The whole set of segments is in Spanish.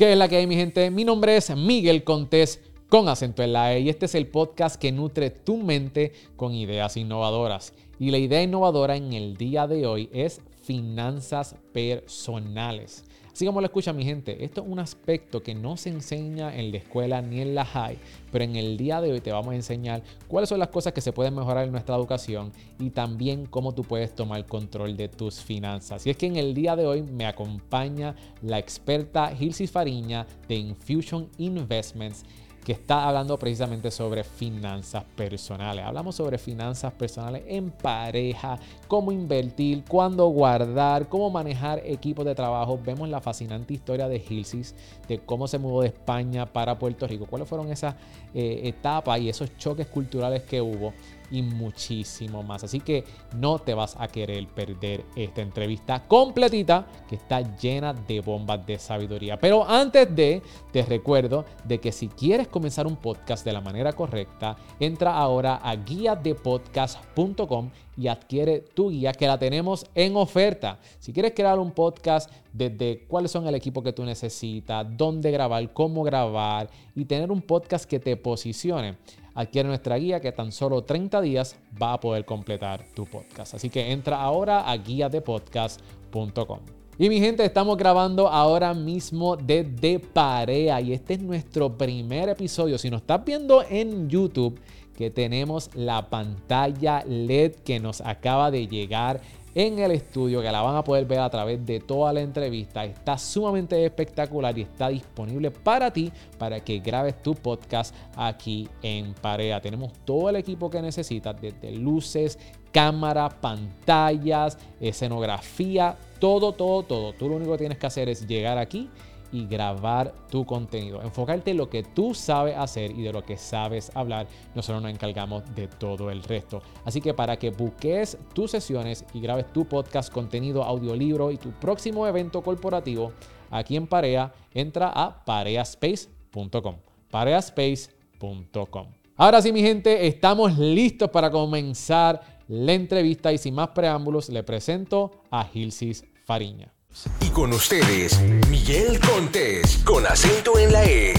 ¿Qué es la que hay, mi gente? Mi nombre es Miguel Contés con acento en la E y este es el podcast que nutre tu mente con ideas innovadoras. Y la idea innovadora en el día de hoy es finanzas personales. Así como lo escucha mi gente, esto es un aspecto que no se enseña en la escuela ni en la high, pero en el día de hoy te vamos a enseñar cuáles son las cosas que se pueden mejorar en nuestra educación y también cómo tú puedes tomar control de tus finanzas. Y es que en el día de hoy me acompaña la experta Gilsis Fariña de Infusion Investments que está hablando precisamente sobre finanzas personales. Hablamos sobre finanzas personales en pareja, cómo invertir, cuándo guardar, cómo manejar equipos de trabajo. Vemos la fascinante historia de Hilsis, de cómo se mudó de España para Puerto Rico, cuáles fueron esas eh, etapas y esos choques culturales que hubo y muchísimo más. Así que no te vas a querer perder esta entrevista completita que está llena de bombas de sabiduría. Pero antes de, te recuerdo de que si quieres comenzar un podcast de la manera correcta, entra ahora a guiadepodcast.com y adquiere tu guía que la tenemos en oferta. Si quieres crear un podcast desde cuáles son el equipo que tú necesitas, dónde grabar, cómo grabar y tener un podcast que te posicione adquiere nuestra guía que tan solo 30 días va a poder completar tu podcast. Así que entra ahora a guiadepodcast.com. Y mi gente, estamos grabando ahora mismo desde Parea y este es nuestro primer episodio. Si nos estás viendo en YouTube, que tenemos la pantalla LED que nos acaba de llegar en el estudio, que la van a poder ver a través de toda la entrevista. Está sumamente espectacular y está disponible para ti para que grabes tu podcast aquí en Parea. Tenemos todo el equipo que necesitas, desde luces, cámara, pantallas, escenografía, todo, todo, todo. Tú lo único que tienes que hacer es llegar aquí y grabar tu contenido. Enfocarte en lo que tú sabes hacer y de lo que sabes hablar. Nosotros nos encargamos de todo el resto. Así que para que busques tus sesiones y grabes tu podcast, contenido, audiolibro y tu próximo evento corporativo aquí en Parea, entra a pareaspace.com. Pareaspace.com. Ahora sí, mi gente, estamos listos para comenzar la entrevista y sin más preámbulos, le presento a Gilsis Fariña. Y con ustedes, Miguel Contés, con acento en la E.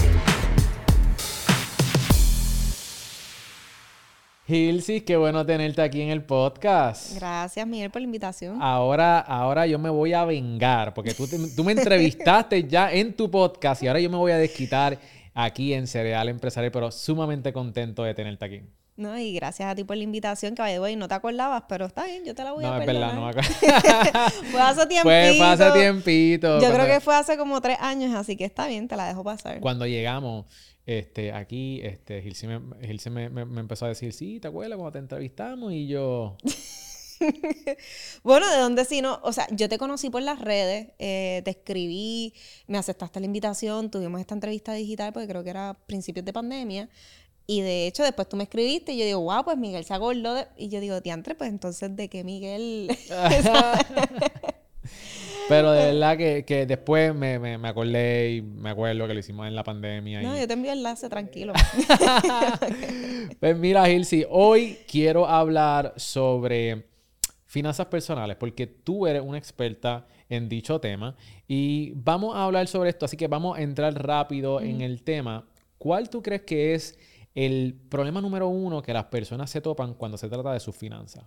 Gilsis, qué bueno tenerte aquí en el podcast. Gracias, Miguel, por la invitación. Ahora, ahora yo me voy a vengar, porque tú, tú me entrevistaste ya en tu podcast y ahora yo me voy a desquitar aquí en Cereal Empresario, pero sumamente contento de tenerte aquí. No, y gracias a ti por la invitación, que hoy no te acordabas, pero está bien, yo te la voy no, a perdonar. No, es verdad, no fue hace tiempito. Fue, hace tiempito. Yo creo que fue hace como tres años, así que está bien, te la dejo pasar. Cuando llegamos este, aquí, este, Gilsi, me, me, me, empezó a decir, sí, ¿te acuerdas cuando te entrevistamos? Y yo... bueno, ¿de dónde si no? O sea, yo te conocí por las redes, eh, te escribí, me aceptaste la invitación, tuvimos esta entrevista digital porque creo que era principios de pandemia. Y de hecho, después tú me escribiste y yo digo, wow, pues Miguel se acordó. De... Y yo digo, diantre, pues entonces, ¿de qué Miguel? Pero de verdad que, que después me, me, me, acordé y me acuerdo que lo hicimos en la pandemia. No, y... yo te envío el enlace, tranquilo. pues mira, Gilsi, hoy quiero hablar sobre finanzas personales porque tú eres una experta en dicho tema y vamos a hablar sobre esto, así que vamos a entrar rápido en el tema. ¿Cuál tú crees que es el problema número uno que las personas se topan cuando se trata de sus finanzas?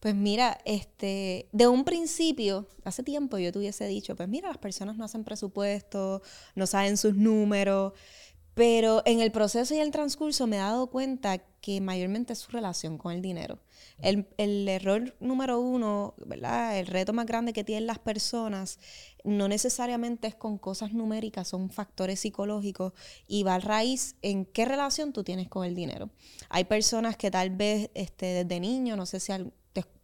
Pues mira, este, de un principio, hace tiempo yo te hubiese dicho, pues mira, las personas no hacen presupuesto, no saben sus números, pero en el proceso y el transcurso me he dado cuenta que mayormente es su relación con el dinero. El, el, error número uno, ¿verdad? El reto más grande que tienen las personas no necesariamente es con cosas numéricas, son factores psicológicos y va a raíz en qué relación tú tienes con el dinero. Hay personas que tal vez este, desde niño, no sé si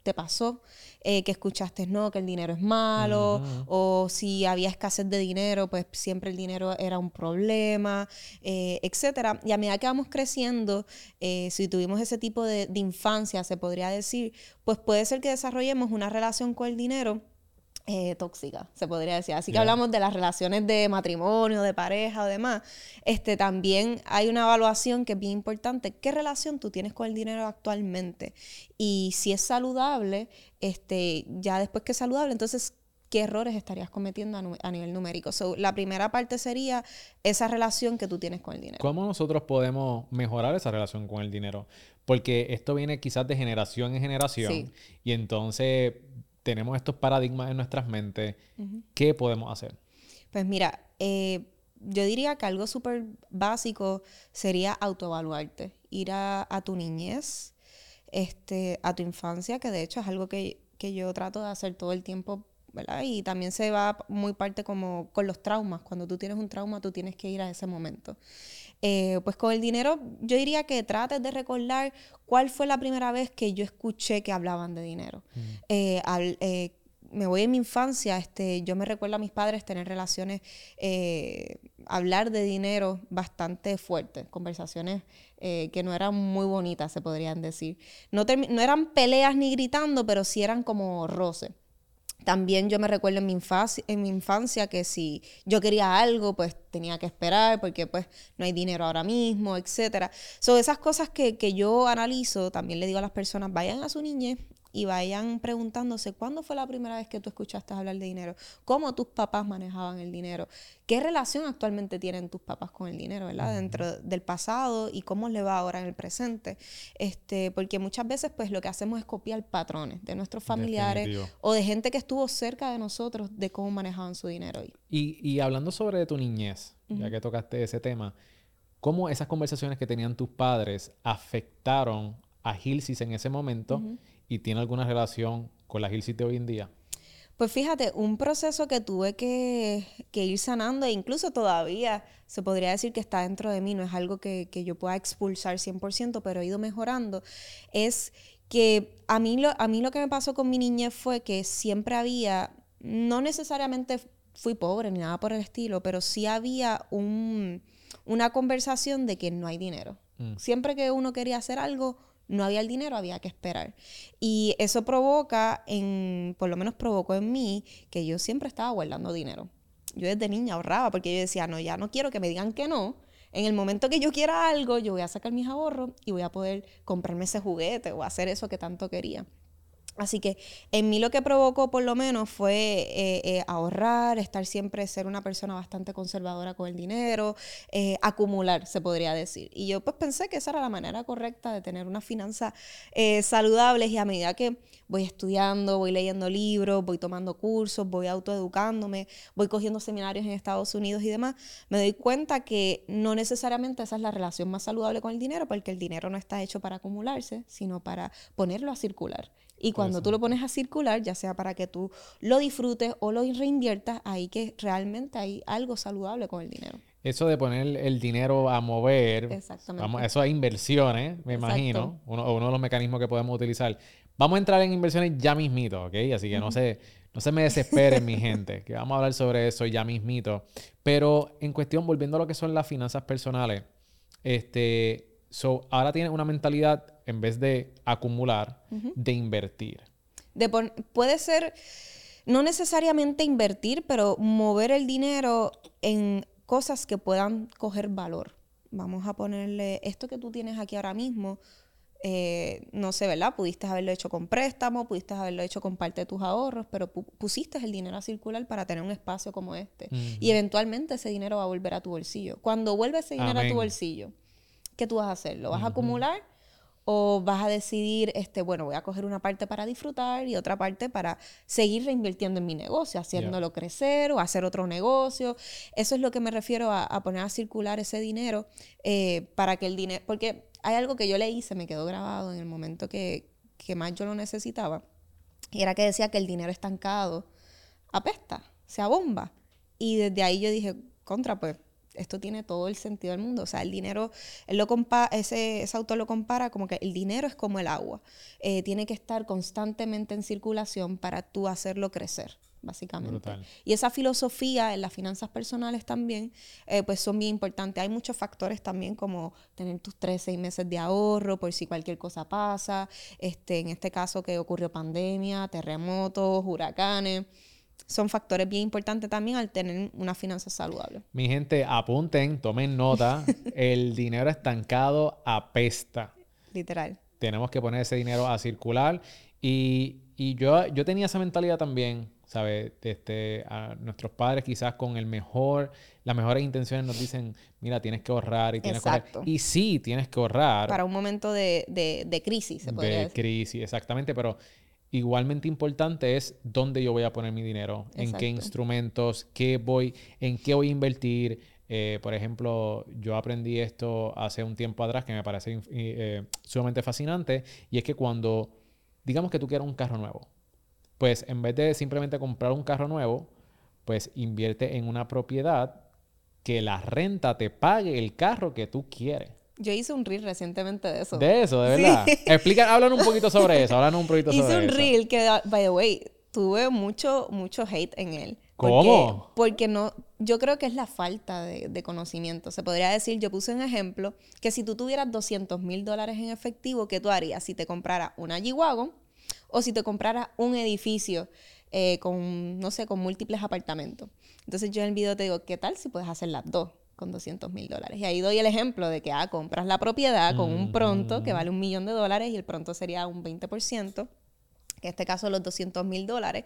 te pasó, eh, que escuchaste, no, que el dinero es malo, o si había escasez de dinero, pues siempre el dinero era un problema, eh, etc. Y a medida que vamos creciendo, eh, si tuvimos ese tipo de, de infancia, se podría decir, pues puede ser que desarrollemos una relación con el dinero eh, tóxica, se podría decir. Así que hablamos de las relaciones de matrimonio, de pareja o demás. Este, también hay una evaluación que es bien importante. ¿Qué relación tú tienes con el dinero actualmente? Y si es saludable, este, ya después que es saludable, entonces qué errores estarías cometiendo a, nivel numérico. So, la primera parte sería esa relación que tú tienes con el dinero. ¿Cómo nosotros podemos mejorar esa relación con el dinero? Porque esto viene quizás de generación en generación Sí. y entonces tenemos estos paradigmas en nuestras mentes. ¿Qué podemos hacer? Pues mira, eh, yo diría que algo súper básico sería autoevaluarte, ir a, a tu niñez, este, a tu infancia, que de hecho es algo que, que yo trato de hacer todo el tiempo, ¿verdad? Y también se va muy parte como con los traumas. Cuando tú tienes un trauma, tú tienes que ir a ese momento. Eh, pues con el dinero, yo diría que trates de recordar cuál fue la primera vez que yo escuché que hablaban de dinero. Eh, al- eh, me voy en mi infancia, este, yo me recuerdo a mis padres tener relaciones, eh, hablar de dinero bastante fuertes, conversaciones eh, que no eran muy bonitas, se podrían decir. No, no eran peleas ni gritando, pero sí eran como roce. También yo me recuerdo en mi, infancia, en mi infancia que si yo quería algo, pues tenía que esperar porque pues no hay dinero ahora mismo, etcétera. Son esas cosas que, que yo analizo, también le digo a las personas, vayan a su niñez y vayan preguntándose cuándo fue la primera vez que tú escuchaste hablar de dinero, cómo tus papás manejaban el dinero, qué relación actualmente tienen tus papás con el dinero, ¿verdad? Dentro del pasado y cómo le va ahora en el presente. Este, porque muchas veces pues lo que hacemos es copiar patrones de nuestros familiares Definitivo. o de gente que estuvo cerca de nosotros de cómo manejaban su dinero. Y Y, y hablando sobre tu niñez, ya que tocaste ese tema, ¿cómo esas conversaciones que tenían tus padres afectaron a Gilsis en ese momento y tiene alguna relación con la Gilsis de hoy en día? Pues fíjate, un proceso que tuve que, que ir sanando e incluso todavía se podría decir que está dentro de mí, no es algo que, que yo pueda expulsar 100%, pero he ido mejorando, es que a mí, lo, a mí lo que me pasó con mi niñez fue que siempre había, no necesariamente fui pobre ni nada por el estilo, pero sí había un, una conversación de que no hay dinero. Mm. Siempre que uno quería hacer algo, no había el dinero, había que esperar. Y eso provoca, en, por lo menos provocó en mí, que yo siempre estaba guardando dinero. Yo desde niña ahorraba porque yo decía, no, ya no quiero que me digan que no. En el momento que yo quiera algo, yo voy a sacar mis ahorros y voy a poder comprarme ese juguete o hacer eso que tanto quería. Así que en mí lo que provocó por lo menos fue eh, eh, ahorrar, estar siempre, ser una persona bastante conservadora con el dinero, eh, acumular, se podría decir. Y yo pues pensé que esa era la manera correcta de tener unas finanzas saludables y a medida que voy estudiando, voy leyendo libros, voy tomando cursos, voy autoeducándome, voy cogiendo seminarios en Estados Unidos y demás, me doy cuenta que no necesariamente esa es la relación más saludable con el dinero, porque el dinero no está hecho para acumularse, sino para ponerlo a circular. Y cuando tú lo pones a circular, ya sea para que tú lo disfrutes o lo reinviertas, ahí que realmente hay algo saludable con el dinero. Eso de poner el dinero a mover, Exactamente. eso es inversiones, me Exacto. imagino, uno, uno de los mecanismos que podemos utilizar. Vamos a entrar en inversiones ya mismito, ¿ok? Así que no se, no se me desesperen, mi gente, que vamos a hablar sobre eso ya mismito. Pero en cuestión, volviendo a lo que son las finanzas personales, este, so, ahora tienes una mentalidad, en vez de acumular, de invertir. De puede ser, no necesariamente invertir, pero mover el dinero en cosas que puedan coger valor. Vamos a ponerle esto que tú tienes aquí ahora mismo. eh, no sé, ¿verdad? Pudiste haberlo hecho con préstamo, pudiste haberlo hecho con parte de tus ahorros, pero pu- pusiste el dinero a circular para tener un espacio como este. Y eventualmente ese dinero va a volver a tu bolsillo. Cuando vuelve ese dinero a Amén. tu bolsillo, ¿qué tú vas a hacer? ¿Lo vas a acumular o vas a decidir, este, bueno, voy a coger una parte para disfrutar y otra parte para seguir reinvirtiendo en mi negocio, haciéndolo crecer o hacer otro negocio? Eso es lo que me refiero a, a poner a circular ese dinero eh, para que el dinero, porque hay algo que yo le hice, me quedó grabado en el momento que, que más yo lo necesitaba, y era que decía que el dinero estancado apesta, se abomba. Y desde ahí yo dije, contra, pues esto tiene todo el sentido del mundo. O sea, el dinero, él lo compa ese, ese autor lo compara como que el dinero es como el agua. Eh, tiene que estar constantemente en circulación para tú hacerlo crecer, básicamente. Brutal. Y esa filosofía en las finanzas personales también, eh, pues son bien importantes. Hay muchos factores también como tener tus tres, seis meses de ahorro por si cualquier cosa pasa. Este, en este caso que ocurrió pandemia, terremotos, huracanes. Son factores bien importantes también al tener una finanza saludable. Mi gente, apunten, tomen nota. el dinero estancado apesta. Literal. tenemos que poner ese dinero a circular. Y, y yo, yo tenía esa mentalidad también ¿sabes? Este, a nuestros padres quizás con el mejor, las mejores intenciones nos dicen, mira, tienes que ahorrar y tienes que Exacto. ahorrar. Y sí, tienes que ahorrar. Para un momento de, de- de crisis, se podría de decir. crisis, exactamente, pero igualmente importante es dónde yo voy a poner mi dinero, en qué instrumentos, qué voy, en qué voy a invertir. Eh, por ejemplo, yo aprendí esto hace un tiempo atrás que me parece eh, sumamente fascinante y es que cuando, digamos que tú quieres un carro nuevo, pues en vez de simplemente comprar un carro nuevo, pues invierte en una propiedad que la renta te pague el carro que tú quieres. Yo hice un reel recientemente de eso. De eso, de Sí. verdad. Explica, háblanos un poquito sobre eso. Háblanos un poquito Hice sobre un eso. reel que, by the way, tuve mucho, mucho hate en él. ¿Cómo? Porque no, yo creo que es la falta de, de conocimiento. Se podría decir, yo puse un ejemplo, que si tú tuvieras 200 mil dólares en efectivo, ¿qué tú harías? Si te comprara una G-Wagon o si te compraras un edificio eh, con, no sé, con múltiples apartamentos. Entonces yo en el video te digo, ¿qué tal si puedes hacer las dos? Con 200 mil dólares. Y ahí doy el ejemplo de que ah, compras la propiedad con un pronto que vale un millón de dólares y el pronto sería un 20%, que en este caso los 200 mil dólares,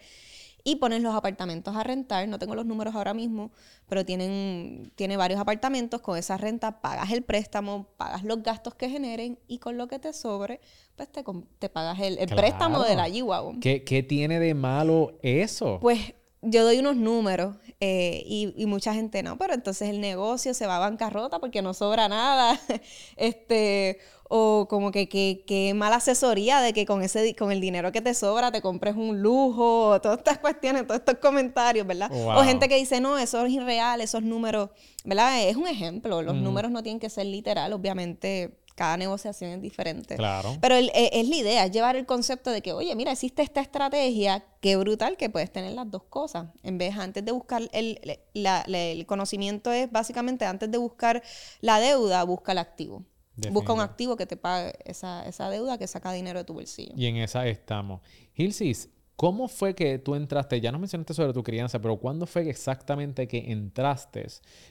y pones los apartamentos a rentar. No tengo los números ahora mismo, pero tienen, tiene varios apartamentos. Con esa renta pagas el préstamo, pagas los gastos que generen y con lo que te sobre, pues te, te pagas el, el Claro. préstamo de la G-Wagon. ¿Qué, qué tiene de malo eso? Pues yo doy unos números eh, y, y mucha gente no, pero entonces el negocio se va a bancarrota porque no sobra nada. este, o como que, que, que mala asesoría de que con ese con el dinero que te sobra te compres un lujo, o todas estas cuestiones, todos estos comentarios, ¿verdad? O gente que dice, no, eso es irreal, esos números, ¿verdad? Es un ejemplo, los números no tienen que ser literal, obviamente cada negociación es diferente. Claro. Pero el- e- es la idea, es llevar el concepto de que, oye, mira, existe esta estrategia, qué brutal que puedes tener las dos cosas. En vez, antes de buscar el, la- la- el conocimiento es básicamente, antes de buscar la deuda, busca el activo. Busca un activo que te pague esa, esa deuda que saca dinero de tu bolsillo. Y en esa estamos. Gilsis, ¿cómo fue que tú entraste? Ya nos mencionaste sobre tu crianza, pero ¿cuándo fue exactamente que entraste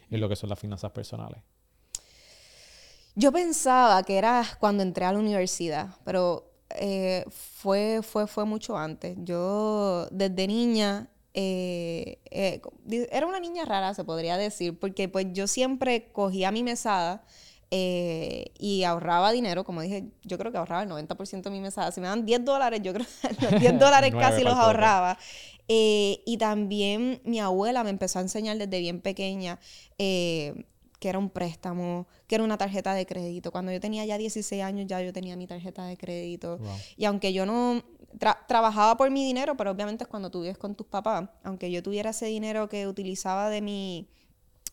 en lo que son las finanzas personales? Yo pensaba que era cuando entré a la universidad, pero eh, fue, fue, fue mucho antes. Yo desde niña eh, eh, era una niña rara, se podría decir, porque pues yo siempre cogía mi mesada eh, y ahorraba dinero, como dije, yo creo que ahorraba el 90% de mi mesada. Si me dan 10 dólares, yo creo que los 10 dólares casi los ahorraba. Y también mi abuela me empezó a enseñar desde bien pequeña que era un préstamo, que era una tarjeta de crédito. Cuando yo tenía ya 16 años, ya yo tenía mi tarjeta de crédito. Wow. Y aunque yo no tra- trabajaba por mi dinero, pero obviamente es cuando tú vives con tus papás, aunque yo tuviera ese dinero que utilizaba de mi,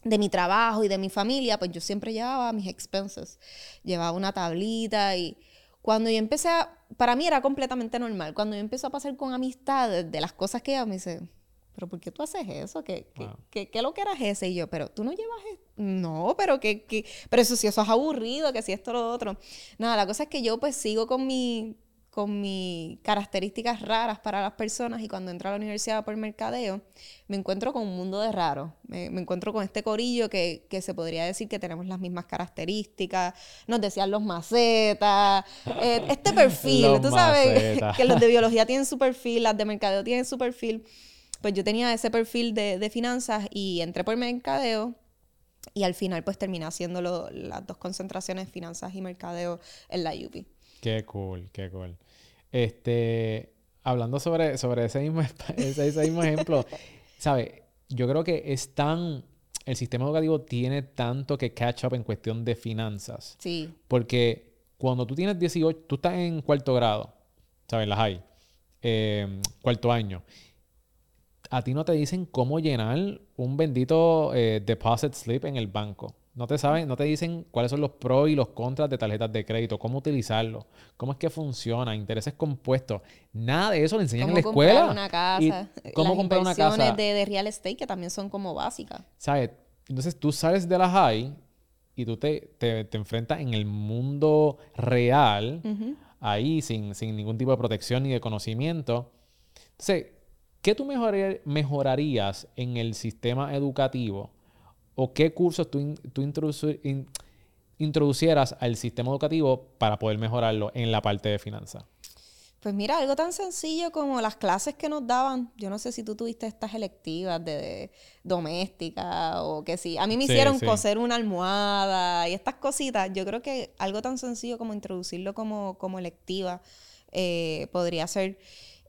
de mi trabajo y de mi familia, pues yo siempre llevaba mis expenses. Llevaba una tablita y cuando yo empecé a, para mí era completamente normal. Cuando yo empecé a pasar con amistades de las cosas que ella me dice, pero ¿por qué tú haces eso? ¿Qué, qué, Wow. qué- qué lo que eras ese? Y yo, pero tú no llevas esto. No, pero que, que, pero eso sí, eso es aburrido, que si esto, lo otro. Nada, la cosa es que yo pues sigo con mi, con mis características raras para las personas y cuando entro a la universidad por mercadeo, me encuentro con un mundo de raros. Me, me encuentro con este corillo que, que se podría decir que tenemos las mismas características. Nos decían los macetas. eh, este perfil, Los tú sabes que los de biología tienen su perfil, las de mercadeo tienen su perfil. Pues yo tenía ese perfil de, de finanzas y entré por mercadeo. Y al final, pues terminé haciendo lo- las dos concentraciones, finanzas y mercadeo, en la UPI. Qué cool, qué cool. Este, hablando sobre, sobre ese, mismo, ese mismo ejemplo, ¿sabes? Yo creo que es tan, el sistema educativo tiene tanto que catch up en cuestión de finanzas. Sí, Porque cuando tú tienes 18, tú estás en cuarto grado, ¿sabes? Las hay. eh, cuarto año. A ti no te dicen cómo llenar un bendito eh, deposit slip en el banco. No te saben, no te dicen cuáles son los pros y los contras de tarjetas de crédito, cómo utilizarlo, cómo es que funciona, intereses compuestos. Nada de eso le enseñan en la cómo comprar escuela. una Y casa, cómo las comprar una casa. De, de real estate que también son como básicas. ¿Sabes? Entonces tú sales de la high y tú te, te, te enfrentas en el mundo real, ahí sin, sin ningún tipo de protección ni de conocimiento. Entonces, ¿qué tú mejorar- mejorarías en el sistema educativo o qué cursos tú, in- tú introduci- in- introducieras al sistema educativo para poder mejorarlo en la parte de finanzas? Pues mira, algo tan sencillo como las clases que nos daban. Yo no sé si tú tuviste estas electivas de, doméstica o que sí. A mí me hicieron coser una almohada y estas cositas. Yo creo que algo tan sencillo como introducirlo como, como electiva eh, podría ser.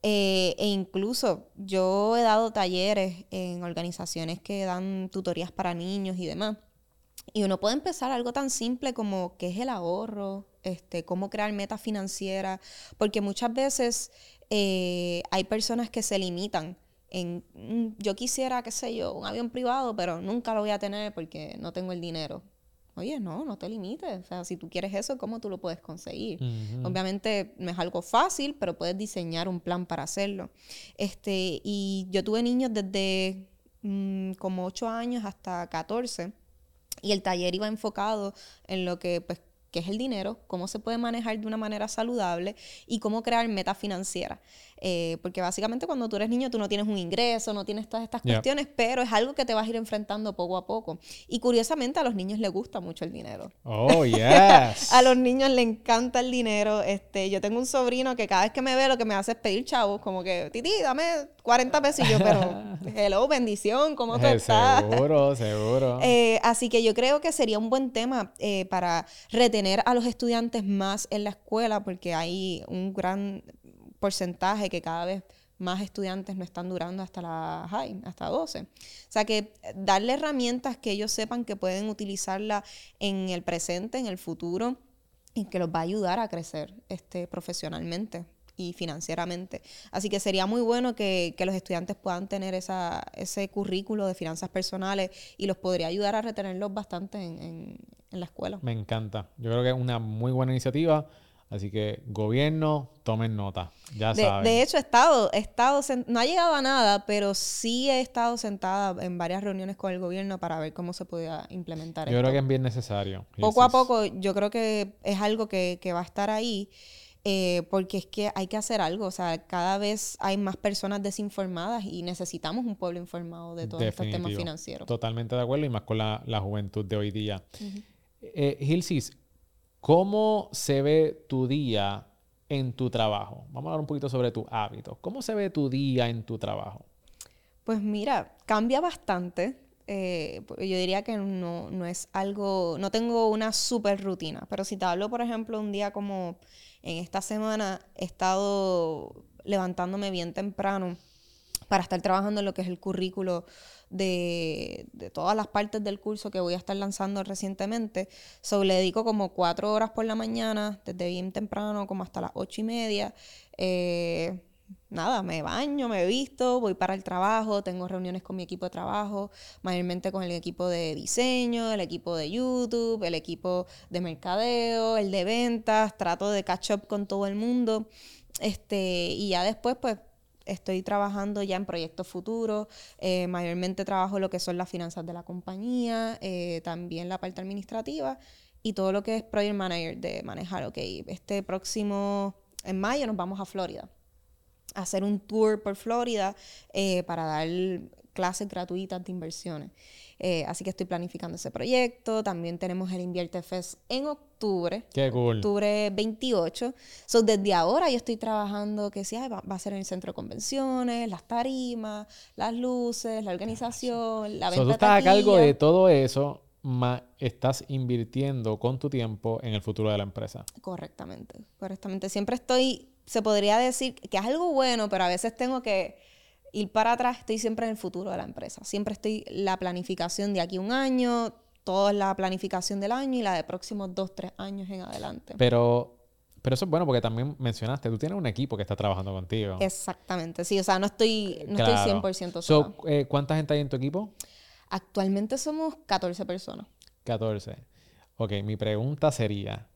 Eh, e incluso yo he dado talleres en organizaciones que dan tutorías para niños y demás. Y uno puede empezar algo tan simple como qué es el ahorro, este, cómo crear metas financieras, porque muchas veces eh, hay personas que se limitan en, mm, yo quisiera, qué sé yo, un avión privado, pero nunca lo voy a tener porque no tengo el dinero. Oye, no, no te limites. O sea, si tú quieres eso, ¿cómo tú lo puedes conseguir? Obviamente no es algo fácil, pero puedes diseñar un plan para hacerlo. Este, y yo tuve niños desde mm, como 8 años hasta 14 y el taller iba enfocado en lo que pues qué es el dinero, cómo se puede manejar de una manera saludable y cómo crear metas financieras. Eh, porque básicamente cuando tú eres niño tú no tienes un ingreso, no tienes todas estas cuestiones, pero es algo que te vas a ir enfrentando poco a poco. Y curiosamente a los niños les gusta mucho el dinero. Oh, yes. a los niños les encanta el dinero. Este, yo tengo un sobrino que cada vez que me ve lo que me hace es pedir chavos, como que, Titi, dame 40 pesos y yo, pero hello, bendición, ¿cómo tú estás? Seguro, seguro. Eh, así que yo creo que sería un buen tema eh, para retener a los estudiantes más en la escuela, porque hay un gran porcentaje que cada vez más estudiantes no están durando hasta la high, hasta 12. O sea que darle herramientas que ellos sepan que pueden utilizarla en el presente, en el futuro, y que los va a ayudar a crecer este, profesionalmente y financieramente. Así que sería muy bueno que, los estudiantes puedan tener esa, ese currículo de finanzas personales y los podría ayudar a retenerlos bastante en, en la escuela. Me encanta. Yo creo que es una muy buena iniciativa Así que gobierno, tomen nota, ya de, saben. De hecho, he estado, he estado, no ha llegado a nada, pero sí he estado sentada en varias reuniones con el gobierno para ver cómo se podía implementar. Yo creo que es bien necesario. Poco a poco, yo creo que es algo que, va a estar ahí. Eh, porque es que hay que hacer algo, o sea, cada vez hay más personas desinformadas y necesitamos un pueblo informado de todos estos temas financieros. Totalmente de acuerdo y más con la, juventud de hoy día. Uh Gilsis, ¿Cómo se ve tu día en tu trabajo? Vamos a hablar un poquito sobre tus hábitos. ¿Cómo se ve tu día en tu trabajo? Pues mira, cambia bastante. Eh, yo diría que no, no, es algo, no tengo una super rutina, pero si te hablo, por ejemplo, un día como en esta semana, he estado levantándome bien temprano para estar trabajando en lo que es el currículo de, todas las partes del curso que voy a estar lanzando recientemente. So, le dedico como cuatro horas por la mañana, desde bien temprano como hasta las ocho y media. Eh, nada, me baño, me visto, voy para el trabajo, tengo reuniones con mi equipo de trabajo, mayormente con el equipo de diseño, el equipo de YouTube, el equipo de mercadeo, el de ventas, trato de catch up con todo el mundo. Este, y ya después, pues, estoy trabajando ya en proyectos futuros, eh, mayormente trabajo lo que son las finanzas de la compañía, eh, también la parte administrativa y todo lo que es project manager de manejar, ok, este próximo, en mayo nos vamos a Florida, hacer un tour por Florida eh, para dar clases gratuitas de inversiones. Eh, así que estoy planificando ese proyecto. También tenemos el Invierte Fest en octubre. Qué cool. Octubre 28. So, desde ahora yo estoy trabajando que sí, va, a ser en el centro de convenciones, las tarimas, las luces, la organización, la venta. So, tú estás a cargo de todo eso, más estás invirtiendo con tu tiempo en el futuro de la empresa. Correctamente, correctamente. Siempre estoy, se podría decir que es algo bueno, pero a veces tengo que ir para atrás, estoy siempre en el futuro de la empresa. Siempre estoy la planificación de aquí un año, toda la planificación del año y la de próximos dos, tres años en adelante. Pero, pero eso es bueno porque también mencionaste, tú tienes un equipo que está trabajando contigo. Exactamente, sí, o sea, no estoy, no estoy 100% sola. Eh, ¿Cuánta gente hay en tu equipo? Actualmente somos 14 personas. 14. Ok, mi pregunta sería,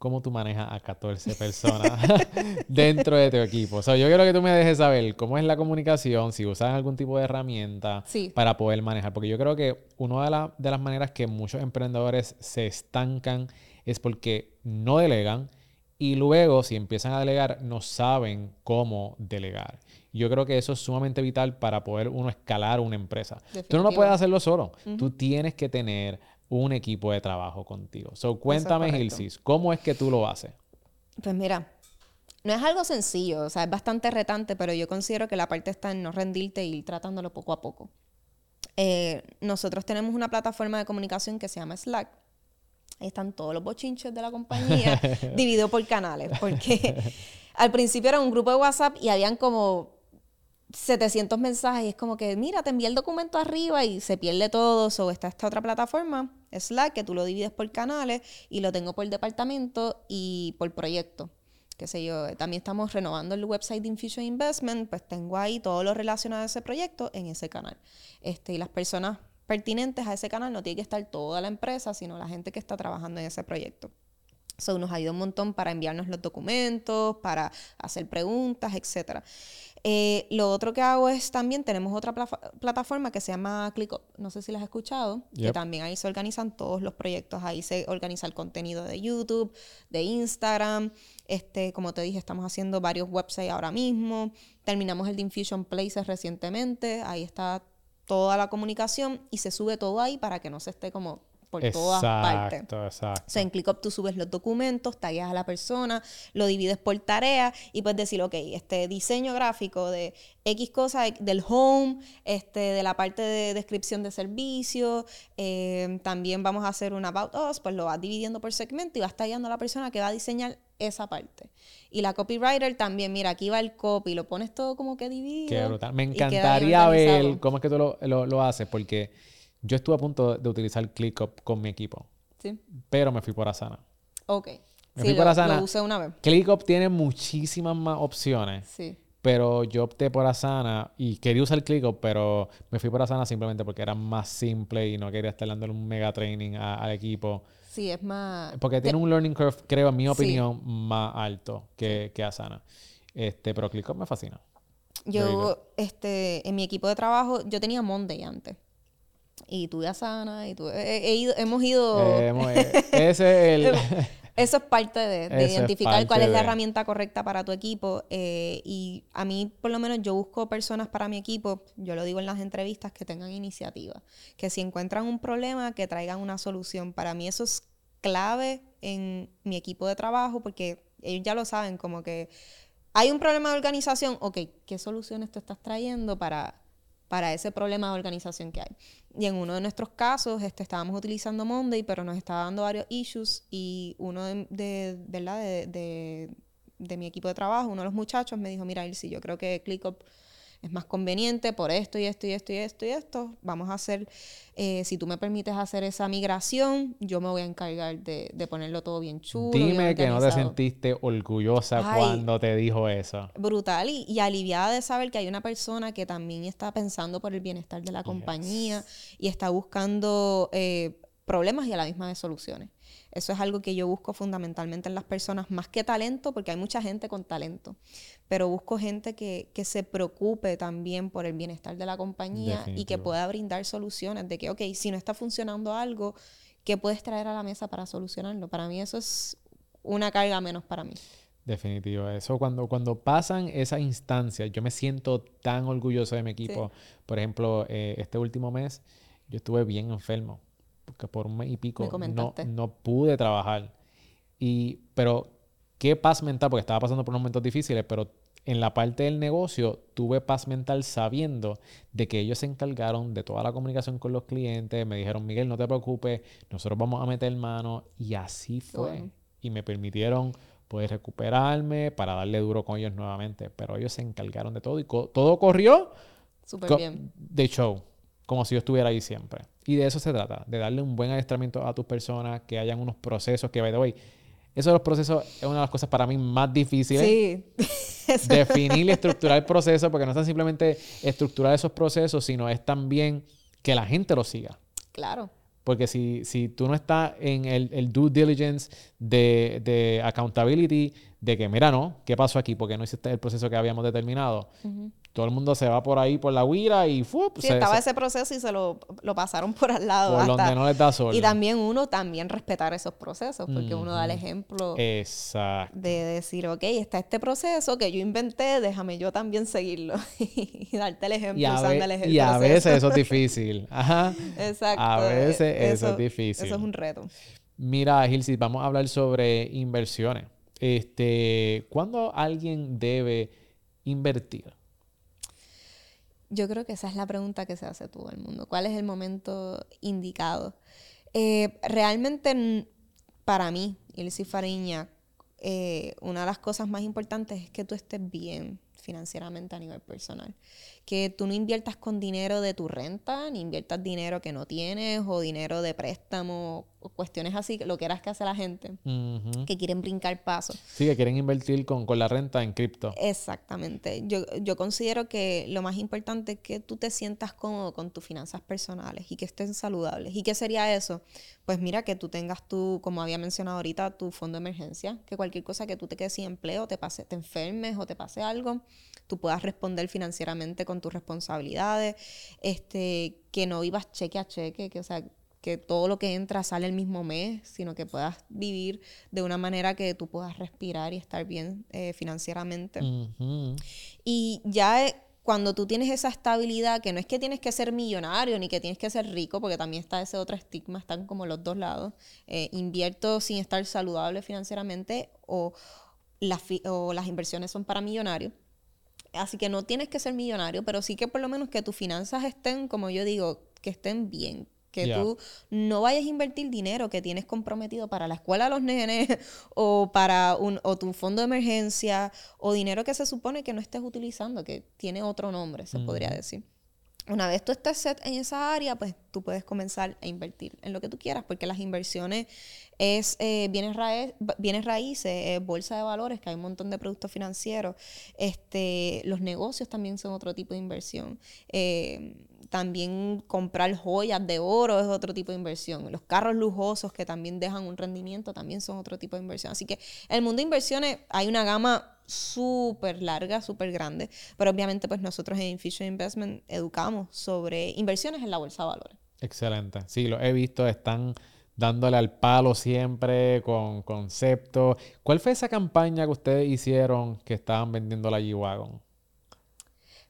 cómo tú manejas a 14 personas dentro de tu equipo. O sea, yo quiero que tú me dejes saber cómo es la comunicación, si usas algún tipo de herramienta para poder manejar. Porque yo creo que una de, las maneras que muchos emprendedores se estancan es porque no delegan y luego si empiezan a delegar no saben cómo delegar. Yo creo que eso es sumamente vital para poder uno escalar una empresa. Tú no puedes hacerlo solo. Tú tienes que tener un equipo de trabajo contigo. So, cuéntame, Gilsis, ¿cómo es que tú lo haces? Pues mira, no es algo sencillo, o sea, es bastante retante, pero yo considero que la parte está en no rendirte y ir tratándolo poco a poco. Eh, nosotros tenemos una plataforma de comunicación que se llama Slack. Ahí están todos los bochinches de la compañía dividido por canales, porque al principio era un grupo de WhatsApp y habían como 700 mensajes y es como que, mira, te envié el documento arriba y se pierde todo. O está esta otra plataforma, Slack, que tú lo divides por canales y lo tengo por departamento y por proyecto qué sé yo, también estamos renovando el website de Infusion Investment, pues tengo ahí todo lo relacionado a ese proyecto en ese canal. Este, y las personas pertinentes a ese canal no tiene que estar toda la empresa, sino la gente que está trabajando en ese proyecto. Eso nos ayuda un montón para enviarnos los documentos, para hacer preguntas, etcétera. Eh, lo otro que hago es también, tenemos otra plataforma que se llama ClickUp, no sé si la has escuchado, que también ahí se organizan todos los proyectos, ahí se organiza el contenido de YouTube, de Instagram, este, como te dije, estamos haciendo varios websites ahora mismo, terminamos el de Infusion Places recientemente, ahí está toda la comunicación y se sube todo ahí para que no se esté como por todas partes. Exacto. O sea, en ClickUp tú subes los documentos, tagueas a la persona, lo divides por tareas y puedes decir, ok, este diseño gráfico de X cosas del home, este, de la parte de descripción de servicio, eh, también vamos a hacer un About Us, pues lo vas dividiendo por segmento y vas tagueando a la persona que va a diseñar esa parte. Y la copywriter también, mira, aquí va el copy, lo pones todo como que dividido. Qué brutal. Me encantaría ver cómo es que tú lo, lo haces, porque yo estuve a punto de utilizar ClickUp con mi equipo. Sí. Pero me fui por Asana. Ok. Me fui por Asana. Lo usé una vez. ClickUp tiene muchísimas más opciones. Sí. Pero yo opté por Asana y quería usar ClickUp, pero me fui por Asana simplemente porque era más simple y no quería estar dándole un mega training al equipo. Sí, es más... Porque tiene un learning curve, creo, en mi opinión, más alto que, que Asana. Este, pero ClickUp me fascina. Yo, este, en mi equipo de trabajo, yo tenía Monday antes y tuve Asana y tuve, ido, hemos ido... Eh, ese es el... Eso es parte de, identificar cuál es la herramienta correcta para tu equipo. Eh, y a mí, por lo menos, yo busco personas para mi equipo, yo lo digo en las entrevistas, que tengan iniciativa. Que si encuentran un problema, que traigan una solución. Para mí eso es clave en mi equipo de trabajo porque ellos ya lo saben, como que hay un problema de organización, ok, ¿qué soluciones tú estás trayendo para para ese problema de organización que hay. Y en uno de nuestros casos este, estábamos utilizando Monday, pero nos estaba dando varios issues y uno de, de, de, de mi equipo de trabajo, uno de los muchachos me dijo, mira, si yo creo que ClickUp es más conveniente por esto y esto y esto y esto y esto. Vamos a hacer, eh, si tú me permites hacer esa migración, yo me voy a encargar de, ponerlo todo bien chulo. Dime que no te sentiste orgullosa cuando te dijo eso. Brutal y, aliviada de saber que hay una persona que también está pensando por el bienestar de la compañía y está buscando eh, problemas y a la misma vez soluciones. Eso es algo que yo busco fundamentalmente en las personas, más que talento, porque hay mucha gente con talento, pero busco gente que, se preocupe también por el bienestar de la compañía y que pueda brindar soluciones de que, ok, si no está funcionando algo, ¿qué puedes traer a la mesa para solucionarlo? Para mí eso es una carga menos para mí. Definitivo. Eso cuando, cuando pasan esas instancias, yo me siento tan orgulloso de mi equipo. Por ejemplo, eh, este último mes yo estuve bien enfermo que por un mes y pico no, no, pude trabajar. Y, pero qué paz mental, porque estaba pasando por unos momentos difíciles, pero en la parte del negocio tuve paz mental sabiendo de que ellos se encargaron de toda la comunicación con los clientes, me dijeron, Miguel, no te preocupes, nosotros vamos a meter mano y así fue. Y me permitieron poder recuperarme para darle duro con ellos nuevamente, pero ellos se encargaron de todo y todo corrió Súper bien. de show como si yo estuviera ahí siempre. Y de eso se trata, de darle un buen adiestramiento a tus personas, que hayan unos procesos que, by the way, eso de los procesos es una de las cosas para mí más difíciles. Sí. Definir y estructurar el proceso, porque no es simplemente estructurar esos procesos, sino es también que la gente lo siga. Claro. Porque si, si tú no estás en el, due diligence de, de, accountability, de que, mira, no, ¿qué pasó aquí? Porque no hiciste el proceso que habíamos determinado todo el mundo se va por ahí por la huira y ¡fup! Sí, estaba ese proceso y se lo, pasaron por al lado. Por donde no les da sol. Y también uno también respetar esos procesos, porque uno da el ejemplo Exacto. de decir, ok, está este proceso que yo inventé, déjame yo también seguirlo y darte el ejemplo usando el ejemplo. Y a veces eso es difícil. Ajá. Exacto. A veces eso, es difícil. Eso es un reto. Mira, Gilsi, vamos a hablar sobre inversiones. Este, ¿Cuándo alguien debe invertir? Yo creo que esa es la pregunta que se hace todo el mundo. ¿Cuál es el momento indicado? Eh, realmente, para mí, Ilse Fariña, eh, una de las cosas más importantes es que tú estés bien financieramente a nivel personal que tú no inviertas con dinero de tu renta, ni inviertas dinero que no tienes o dinero de préstamo o cuestiones así, lo que eras que hace la gente, que quieren brincar pasos. Sí, que quieren invertir con, la renta en cripto. Exactamente. Yo, yo considero que lo más importante es que tú te sientas cómodo con tus finanzas personales y que estén saludables. ¿Y qué sería eso? Pues mira, que tú tengas tu, como había mencionado ahorita, tu fondo de emergencia, que cualquier cosa que tú te quedes sin empleo, te pase, te enfermes o te pase algo, tú puedas responder financieramente con tus responsabilidades, este, que no vivas cheque a cheque, que, o sea, que todo lo que entra sale el mismo mes, sino que puedas vivir de una manera que tú puedas respirar y estar bien eh, financieramente. Y ya eh, cuando tú tienes esa estabilidad, que no es que tienes que ser millonario ni que tienes que ser rico, porque también está ese otro estigma, están como los dos lados, eh, invierto sin estar saludable financieramente o o las inversiones son para millonarios Así que no tienes que ser millonario, pero sí que por lo menos que tus finanzas estén, como yo digo, que estén bien. Que tú no vayas a invertir dinero que tienes comprometido para la escuela de los nenes o para un, o tu fondo de emergencia o dinero que se supone que no estés utilizando, que tiene otro nombre, se podría decir. Una vez tú estés set en esa área, pues tú puedes comenzar a invertir en lo que tú quieras, porque las inversiones es eh, bienes, raíces, bolsa de valores, que hay un montón de productos financieros. Este, los negocios también son otro tipo de inversión. Eh, también comprar joyas de oro es otro tipo de inversión. Los carros lujosos que también dejan un rendimiento también son otro tipo de inversión. Así que el mundo de inversiones hay una gama súper larga, súper grande, pero obviamente pues nosotros en Fisher Investment educamos sobre inversiones en la bolsa de valores. Excelente. Sí, lo he visto, están dándole al palo siempre con conceptos. ¿Cuál fue esa campaña que ustedes hicieron que estaban vendiendo la G-Wagon?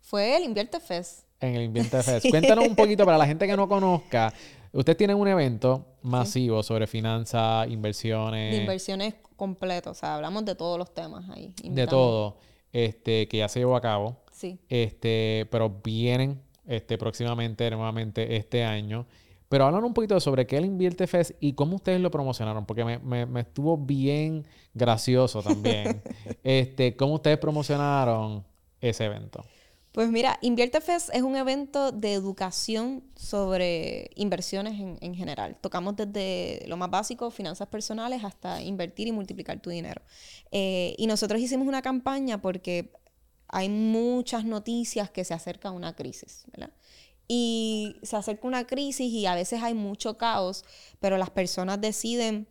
Fue el Invierte Fest. En el Invierte Fest. Cuéntanos un poquito para la gente que no conozca. Ustedes tienen un evento masivo sobre finanzas, inversiones. De inversiones completo, o sea, hablamos de todos los temas ahí. De todo, este, que ya se llevó a cabo. Sí. Este, pero vienen este, próximamente, nuevamente este año. Pero hablan un poquito sobre qué el Invierte Fest y cómo ustedes lo promocionaron, porque me, me, estuvo bien gracioso también. este, cómo ustedes promocionaron ese evento. Pues mira, Invierte Fest es un evento de educación sobre inversiones en, general. Tocamos desde lo más básico, finanzas personales, hasta invertir y multiplicar tu dinero. Eh, y nosotros hicimos una campaña porque hay muchas noticias que se acerca a una crisis, ¿verdad? Y se acerca una crisis y a veces hay mucho caos, pero las personas deciden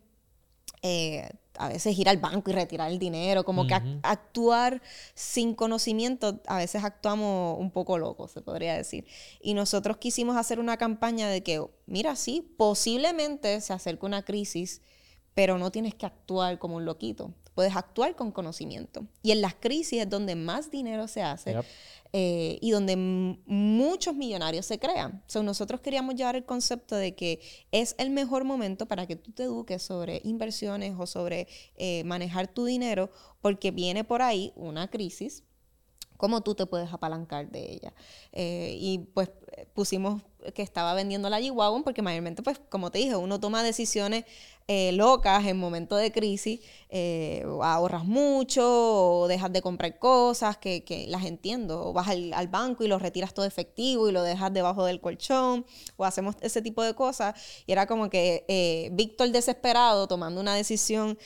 eh, a veces ir al banco y retirar el dinero, como que actuar sin conocimiento, a veces actuamos un poco locos, se podría decir. Y nosotros quisimos hacer una campaña de que, mira, sí, posiblemente se acerque una crisis, pero no tienes que actuar como un loquito, puedes actuar con conocimiento. Y en las crisis es donde más dinero se hace. Eh, y donde muchos millonarios se crean. So, nosotros queríamos llevar el concepto de que es el mejor momento para que tú te eduques sobre inversiones o sobre eh, manejar tu dinero, porque viene por ahí una crisis cómo tú te puedes apalancar de ella. Eh, y pues pusimos que estaba vendiendo la G-Wagon porque mayormente, pues como te dije, uno toma decisiones eh, locas en momentos de crisis, eh, ahorras mucho o dejas de comprar cosas que, las entiendo, o vas al, al, banco y lo retiras todo efectivo y lo dejas debajo del colchón, o hacemos ese tipo de cosas. Y era como que Víctor desesperado tomando una decisión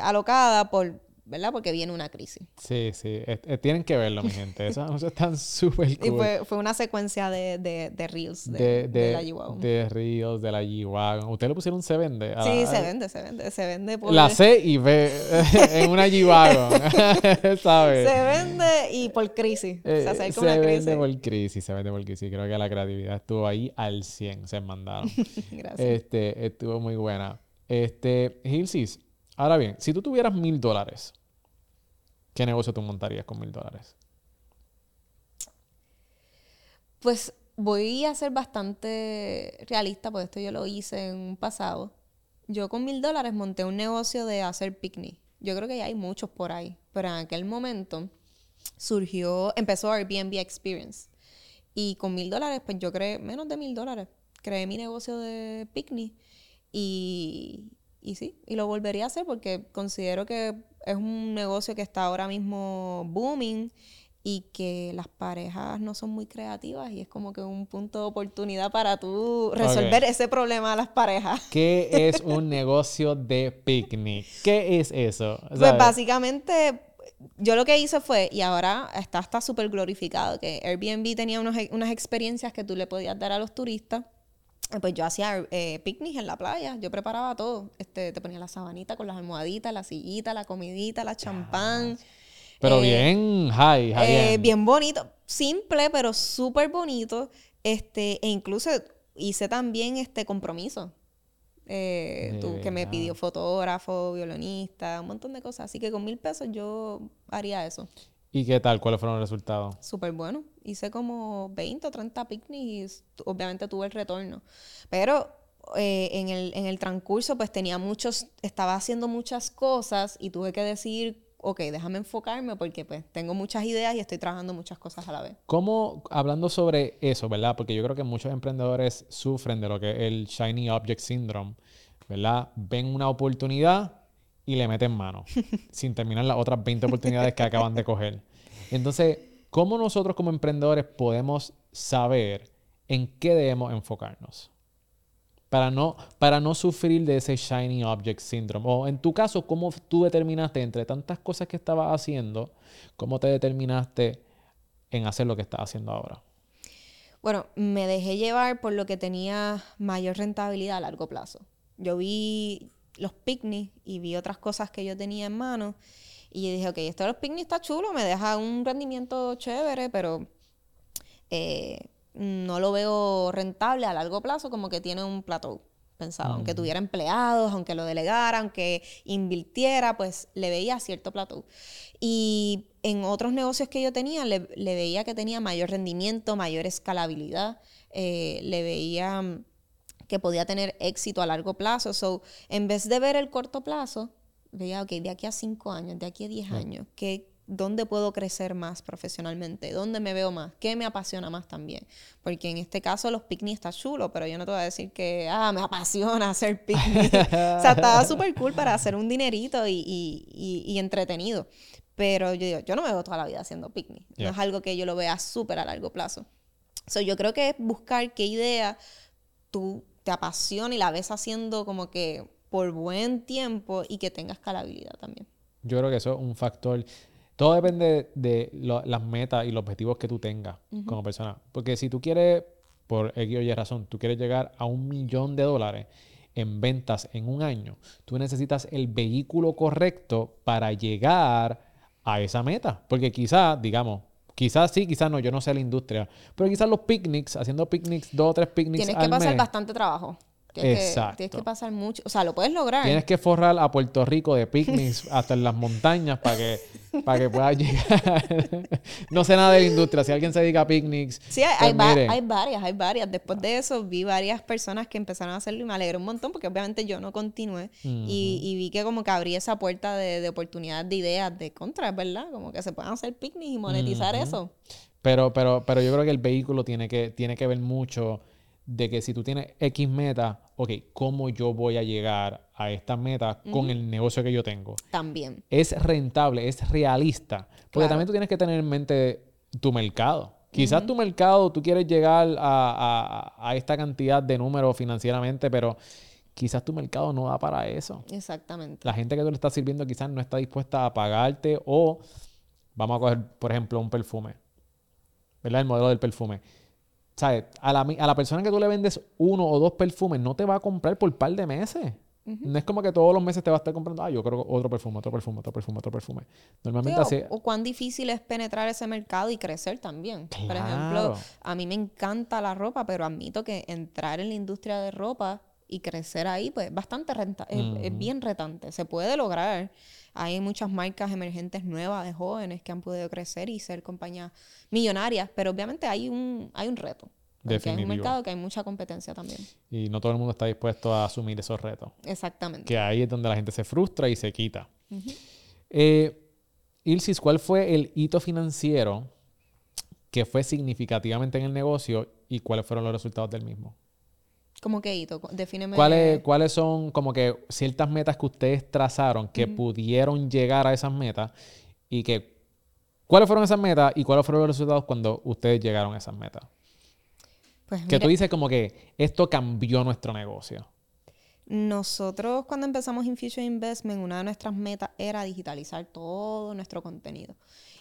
alocada por ¿verdad? Porque viene una crisis. Sí, sí. tienen que verlo, mi gente. Eso están súper cool. Y fue, fue, una secuencia de, de, de reels de, de, la G-Wagon. De reels de la G-Wagon. ¿Ustedes le pusieron se vende? sí, se vende, se vende. Se vende por... La C y B en una G-Wagon. ¿Sabes? Se vende y por crisis. se acerca eh, se una crisis. Se vende por crisis, se vende por crisis. Creo que la creatividad estuvo ahí al 100, se mandaron. Gracias. Este, estuvo muy buena. Este, Gilsis, ahora bien, si tú tuvieras mil dólares ¿Qué negocio tú montarías con mil dólares? Pues voy a ser bastante realista, porque esto yo lo hice en un pasado. Yo con mil dólares monté un negocio de hacer picnic Yo creo que hay muchos por ahí, pero en aquel momento surgió, empezó Airbnb Experience. Y con mil dólares, pues yo creé, menos de mil dólares, creé mi negocio de picnic y, y sí, y lo volvería a hacer porque considero que es un negocio que está ahora mismo booming y que las parejas no son muy creativas y es como que un punto de oportunidad para tú resolver ese problema a las parejas. ¿Qué es un negocio de picnic? ¿Qué es eso? Pues básicamente yo lo que hice fue, y ahora está está súper glorificado, que Airbnb tenía unas experiencias que tú le podías dar a los turistas. Pues yo hacía eh, picnic en la playa, yo preparaba todo. Este, te ponía la sabanita con las almohaditas, la sillita, la comidita, la champán. Pero eh, bien high, high eh, Bien bonito, simple, pero súper bonito. Este, e incluso hice también este compromiso. Eh, tú, que me pidió fotógrafo, violinista, un montón de cosas. Así que con mil pesos yo haría eso. ¿Y qué tal? ¿Cuáles fueron los resultados? Súper bueno. Hice como 20 o 30 picnics y obviamente tuve el retorno. Pero eh, en, el, en el transcurso pues tenía muchos, estaba haciendo muchas cosas y tuve que decir ok, déjame enfocarme porque pues tengo muchas ideas y estoy trabajando muchas cosas a la vez. ¿Cómo, hablando sobre eso, verdad? Porque yo creo que muchos emprendedores sufren de lo que es el Shiny Object Syndrome, ¿verdad? Ven una oportunidad y le meten mano, sin terminar las otras 20 oportunidades que acaban de coger. Entonces, ¿cómo nosotros como emprendedores podemos saber en qué debemos enfocarnos? para no, para no sufrir de ese shiny object syndrome. O en tu caso, ¿cómo tú determinaste entre tantas cosas que estabas haciendo, cómo te determinaste en hacer lo que estás haciendo ahora? Bueno, me dejé llevar por lo que tenía mayor rentabilidad a largo plazo. Yo vi los picnics y vi otras cosas que yo tenía en mano y dije, ok, esto de los picnics está chulo, me deja un rendimiento chévere, pero eh, no lo veo rentable a largo plazo, como que tiene un plateau pensado. Aunque tuviera empleados, aunque lo delegara, aunque invirtiera, pues le veía cierto plateau. Y en otros negocios que yo tenía, le, veía que tenía mayor rendimiento, mayor escalabilidad, eh, le veía mm, que podía tener éxito a largo plazo. So, en vez de ver el corto plazo, veía, ok, de aquí a cinco años, de aquí a diez años, ¿qué, dónde puedo crecer más profesionalmente, dónde me veo más, qué me apasiona más también. Porque en este caso los picnics está chulo, pero yo no te voy a decir que, ah, me apasiona hacer picnic. o sea, estaba súper cool para hacer un dinerito y, entretenido. Pero yo digo, yo no me veo toda la vida haciendo picnic. No es algo que yo lo vea súper a largo plazo. So, yo creo que es buscar qué idea tú te apasiona y la ves haciendo como que por buen tiempo y que tenga escalabilidad también. Yo creo que eso es un factor todo depende de las metas y los objetivos que tú tengas como persona. Porque si tú quieres, por X o Y razón, tú quieres llegar a un millón de dólares en ventas en un año, tú necesitas el vehículo correcto para llegar a esa meta. Porque quizás, digamos, quizás sí, quizás no, yo no sé la industria, pero quizás los picnics, haciendo picnics, dos o tres picnics. Tienes que pasar bastante trabajo. Exacto. tienes que pasar mucho. O sea, lo puedes lograr. Tienes que forrar a Puerto Rico de picnics hasta en las montañas para que, para que puedas llegar. no sé nada de la industria. Si alguien se dedica a picnics. Sí, hay, pues hay, varias, hay varias. Después de eso vi varias personas que empezaron a hacerlo y me alegré un montón porque obviamente yo no continué. y, vi que como que abrí esa puerta de, de oportunidad de ideas de contra, ¿verdad? Como que se puedan hacer picnics y monetizar eso. Pero, pero, pero yo creo que el vehículo tiene que, tiene que ver mucho de que si tú tienes X meta, ok, ¿cómo yo voy a llegar a esta meta con el negocio que yo tengo? También. Es rentable, es realista. Porque también tú tienes que tener en mente tu mercado. Quizás tu mercado, tú quieres llegar a, esta cantidad de números financieramente, pero quizás tu mercado no da para eso. Exactamente. La gente que tú le estás sirviendo quizás no está dispuesta a pagarte o, vamos a coger, por ejemplo, un perfume. ¿Verdad? El modelo del perfume ¿sabes? A la, a la persona que tú le vendes uno o dos perfumes no te va a comprar por un par de meses. No es como que todos los meses te va a estar comprando, ah, yo creo otro perfume, otro perfume, otro perfume, otro perfume. Normalmente así. O, cuán difícil es penetrar ese mercado y crecer también. Por ejemplo, a mí me encanta la ropa, pero admito que entrar en la industria de ropa y crecer ahí, pues bastante renta es, bien retante. Se puede lograr. Hay muchas marcas emergentes nuevas de jóvenes que han podido crecer y ser compañías millonarias, pero obviamente hay un, hay un reto. Porque hay un mercado que hay mucha competencia también. Y no todo el mundo está dispuesto a asumir esos retos. Exactamente. Que ahí es donde la gente se frustra y se quita. Eh, Ilsis, ¿cuál fue el hito financiero que fue significativamente en el negocio y cuáles fueron los resultados del mismo? ¿Cómo que hito? Defíneme. ¿Cuáles, ¿Cuáles son como que ciertas metas que ustedes trazaron que pudieron llegar a esas metas y que cuáles fueron esas metas y cuáles fueron los resultados cuando ustedes llegaron a esas metas? Pues Que tú dices como que esto cambió nuestro negocio. Nosotros cuando empezamos Infusion Investment, una de nuestras metas era digitalizar todo nuestro contenido.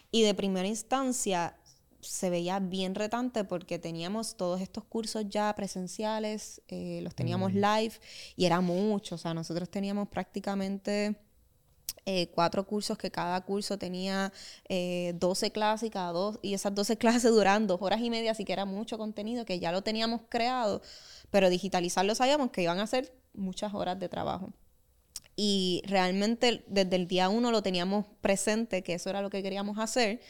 Y de primera instancia se veía bien retante porque teníamos todos estos cursos ya presenciales, eh, los teníamos live y era mucho. O sea, nosotros teníamos prácticamente eh, cuatro cursos que cada curso tenía eh, 12 clases y cada dos, y esas 12 clases duran dos horas y media, así que era mucho contenido que ya lo teníamos creado, pero digitalizarlo sabíamos que iban a ser muchas horas de trabajo. Y realmente desde el día uno lo teníamos presente, que eso era lo que queríamos hacer,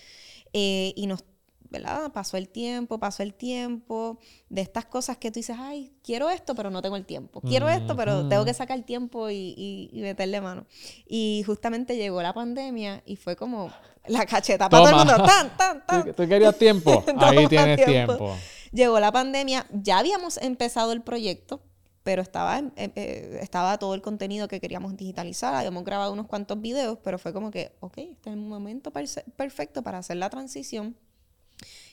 eh, y nos, ¿verdad? Pasó el tiempo, pasó el tiempo, de estas cosas que tú dices, ay, quiero esto, pero no tengo el tiempo. Quiero esto, pero tengo que sacar el tiempo y, y- y meterle mano. Y justamente llegó la pandemia y fue como la cacheta para todo el mundo. Tan, tan, tan. ¿Tú, tú querías tiempo? Ahí tienes tiempo. tiempo. Llegó la pandemia, ya habíamos empezado el proyecto, pero estaba, eh, eh, estaba todo el contenido que queríamos digitalizar, habíamos grabado unos cuantos videos, pero fue como que, ok, este es el momento perse- perfecto para hacer la transición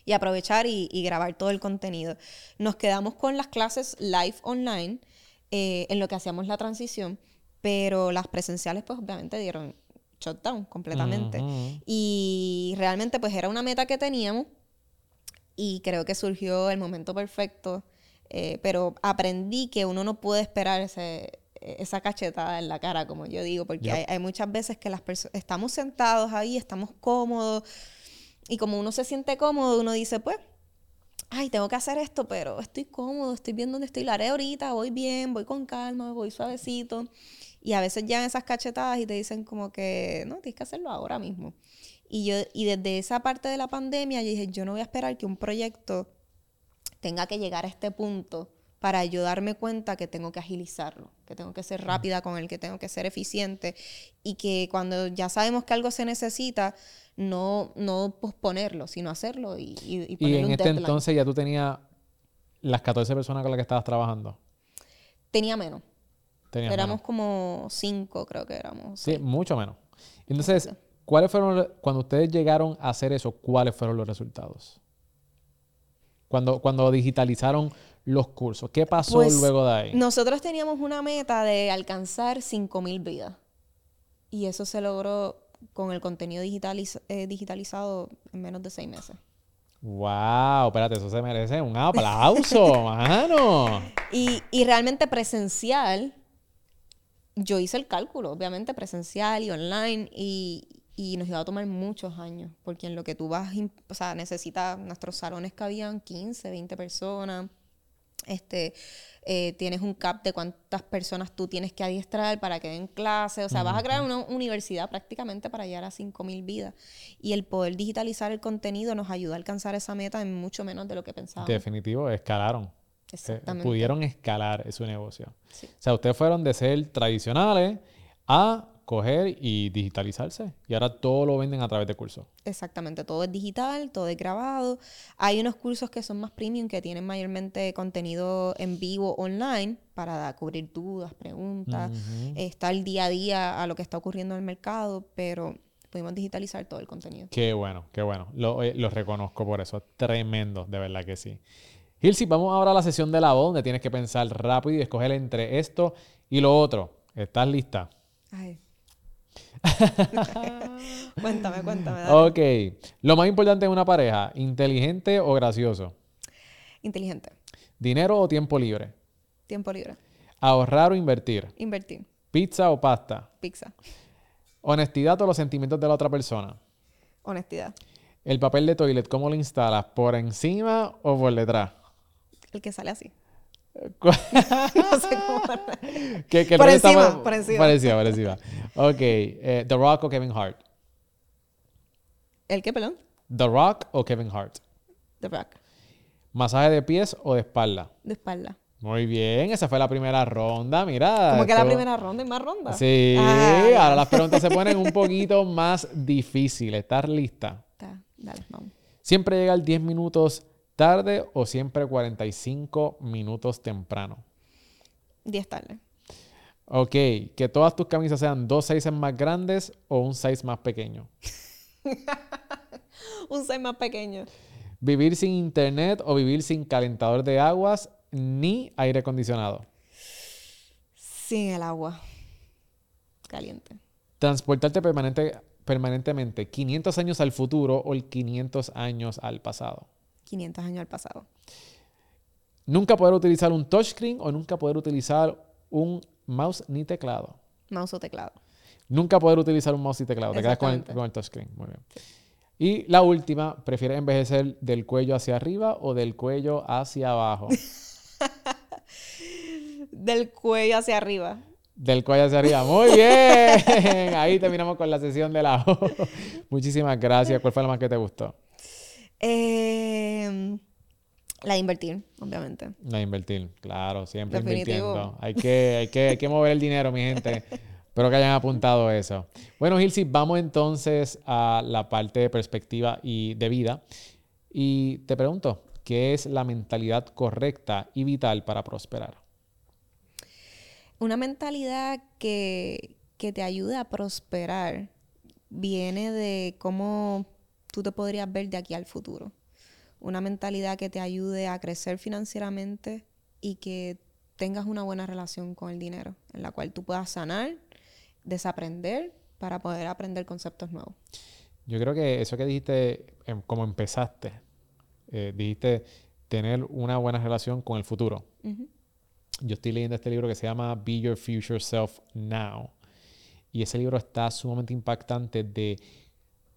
y aprovechar y, y grabar todo el contenido. Nos quedamos con las clases live online eh, en lo que hacíamos la transición, pero las presenciales pues obviamente dieron shutdown completamente. Ujú. Y realmente pues era una meta que teníamos y creo que surgió el momento perfecto, eh, pero aprendí que uno no puede esperar ese, esa cachetada en la cara, como yo digo, porque Yep. hay, hay muchas veces que las personas estamos sentados ahí, estamos cómodos y como uno se siente cómodo, uno dice, pues, ay, tengo que hacer esto, pero estoy cómodo, estoy bien donde estoy, la haré ahorita, voy bien, voy con calma, voy suavecito. Y a veces llegan esas cachetadas y te dicen como que, no, tienes que hacerlo ahora mismo. Y yo, y desde esa parte de la pandemia, yo dije, yo no voy a esperar que un proyecto tenga que llegar a este punto para yo darme cuenta que tengo que agilizarlo, que tengo que ser rápida con él, que tengo que ser eficiente y que cuando ya sabemos que algo se necesita, no, no posponerlo, sino hacerlo y, y, y en un este deadline. entonces ya tú tenías las 14 personas con las que estabas trabajando. Tenía menos. Tenías éramos menos. como cinco, creo que éramos. Sí, mucho menos. Entonces, Exacto. ¿cuáles fueron, cuando ustedes llegaron a hacer eso, cuáles fueron los resultados? Cuando, cuando digitalizaron los cursos, ¿qué pasó Pues, luego de ahí? Nosotros teníamos una meta de alcanzar 5.000 vidas. Y eso se logró con el contenido digitaliz- eh, digitalizado en menos de seis meses. Wow, espérate, eso se merece un aplauso, mano. Y, y realmente presencial, yo hice el cálculo, obviamente presencial y online, y, y nos iba a tomar muchos años, porque en lo que tú vas, o sea, necesitas, nuestros salones cabían 15, 20 personas, este, eh, tienes un cap de cuántas personas tú tienes que adiestrar para que den clase, o sea, vas a crear una universidad prácticamente para llegar a 5.000 vidas. Y el poder digitalizar el contenido nos ayuda a alcanzar esa meta en mucho menos de lo que pensábamos. Definitivo, escalaron. Eh, Exactamente. Pudieron escalar su negocio. Sí. O sea, ustedes fueron de ser tradicionales a coger y digitalizarse. Y ahora todo lo venden a través de cursos. Exactamente, todo es digital, todo es grabado. Hay unos cursos que son más premium que tienen mayormente contenido en vivo online para cubrir dudas, preguntas, estar día a día a lo que está ocurriendo en el mercado, pero pudimos digitalizar todo el contenido. Qué bueno, qué bueno. Lo, eh, lo reconozco por eso. Tremendo, de verdad que sí. Gilsi, vamos ahora a la sesión de la voz, donde tienes que pensar rápido y escoger entre esto y lo otro. ¿Estás lista? Ay. cuéntame, cuéntame. dale. Ok. Lo más importante en una pareja, inteligente o gracioso. Inteligente, Dinero o tiempo libre. tiempo libre, Ahorrar o invertir. invertir, Pizza o pasta. pizza, Honestidad o los sentimientos de la otra persona. honestidad. El papel de toilet, ¿cómo lo instalas? ¿Por encima o por detrás? El que sale así. ¿Cu- No sé cómo. que, que Por encima, por encima. Por encima, por encima. Ok. eh, The Rock o Kevin Hart. ¿El qué, perdón? The Rock o Kevin Hart. The Rock. Masaje de pies o de espalda. De espalda. Muy bien, esa fue la primera ronda, mira. Como que la primera ronda y más ronda. Sí, Ah, ahora las preguntas se ponen un poquito más difíciles. ¿Estás lista? Está, Dale, vamos. ¿Siempre llegar 10 minutos tarde o siempre 45 minutos temprano? 10 tarde. Ok, que todas tus camisas sean dos sizes más grandes o un size más pequeño. Un 6 más pequeño. Vivir sin internet o vivir sin calentador de aguas ni aire acondicionado. Sin el agua. Caliente. Transportarte permanente, permanentemente 500 años al futuro o el 500 años al pasado. 500 años al pasado. Nunca poder utilizar un touchscreen o nunca poder utilizar un mouse ni teclado. Mouse o teclado. Nunca poder utilizar un mouse y teclado. Te quedas con el, con el touchscreen. Muy bien. Y la última, ¿prefieres envejecer del cuello hacia arriba o del cuello hacia abajo? Del cuello hacia arriba. Del cuello hacia arriba. Muy bien. Ahí terminamos con la sesión de la Muchísimas gracias. ¿Cuál fue la más que te gustó? Eh, la de invertir, obviamente. La de invertir. Claro, siempre Definitivo. invirtiendo. Hay que, hay, que, hay que mover el dinero, mi gente. Espero que hayan apuntado eso. Bueno, Gilsi, vamos entonces a la parte de perspectiva y de vida. Y te pregunto, ¿qué es la mentalidad correcta y vital para prosperar? Una mentalidad que, que te ayuda a prosperar viene de cómo tú te podrías ver de aquí al futuro. Una mentalidad que te ayude a crecer financieramente y que tengas una buena relación con el dinero, en la cual tú puedas sanar, desaprender para poder aprender conceptos nuevos. Yo creo que eso que dijiste, em, como empezaste, eh, dijiste tener una buena relación con el futuro. Yo estoy leyendo este libro que se llama Be Your Future Self Now. Y ese libro está sumamente impactante de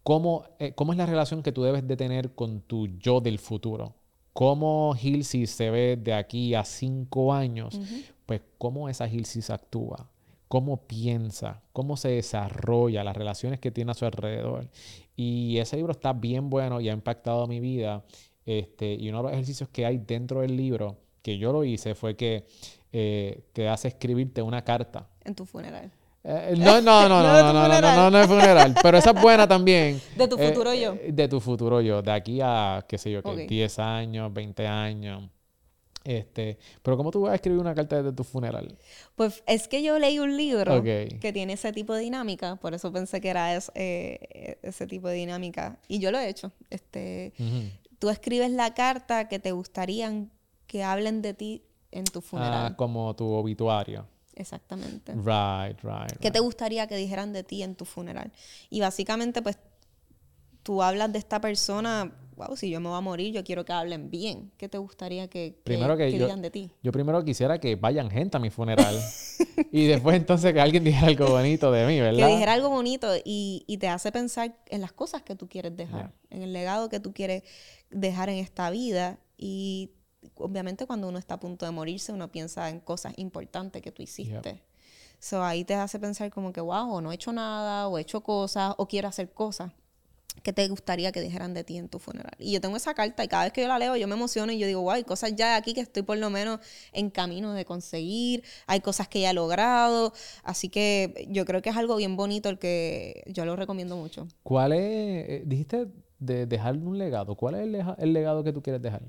cómo, eh, cómo es la relación que tú debes de tener con tu yo del futuro. Cómo Hilsey se ve de aquí a cinco años. Pues cómo esa Hilsey actúa. Cómo piensa, cómo se desarrolla, las relaciones que tiene a su alrededor. Y ese libro está bien bueno y ha impactado mi vida. Este, y uno de los ejercicios que hay dentro del libro, que yo lo hice, fue que eh, te hace escribirte una carta. En tu funeral. Eh, no, no, no, no, No de no, no, no, no, no, es funeral. Pero esa es buena también. De tu Eh, futuro yo. eh, De tu futuro yo. De aquí a, qué sé yo, que Ok. 10 años, 20 años. Este, pero ¿cómo tú vas a escribir una carta desde tu funeral? Pues es que yo leí un libro que tiene ese tipo de dinámica, por eso pensé que era es- eh, ese tipo de dinámica. Y yo lo he hecho. Este, tú escribes la carta que te gustarían que hablen de ti en tu funeral. Ah, como tu obituario. Exactamente. Right, right. ¿Qué te gustaría que dijeran de ti en tu funeral? Y básicamente, pues, tú hablas de esta persona, wow, si yo me voy a morir, yo quiero que hablen bien. ¿Qué te gustaría que, que- Primero que que yo- digan de ti? Yo primero quisiera que vayan gente a mi funeral. y después entonces que alguien dijera algo bonito de mí, ¿verdad? Que dijera algo bonito y, y te hace pensar en las cosas que tú quieres dejar, en el legado que tú quieres dejar en esta vida. Y obviamente cuando uno está a punto de morirse, uno piensa en cosas importantes que tú hiciste. So ahí te hace pensar como que, wow, o no he hecho nada, o he hecho cosas, o quiero hacer cosas que te gustaría que dijeran de ti en tu funeral. Y yo tengo esa carta y cada vez que yo la leo yo me emociono y yo digo, wow, hay cosas ya aquí que estoy por lo menos en camino de conseguir, hay cosas que ya he logrado, así que yo creo que es algo bien bonito el que yo lo recomiendo mucho. ¿Cuál es, eh, dijiste de dejar un legado? ¿Cuál es el, el legado que tú quieres dejar?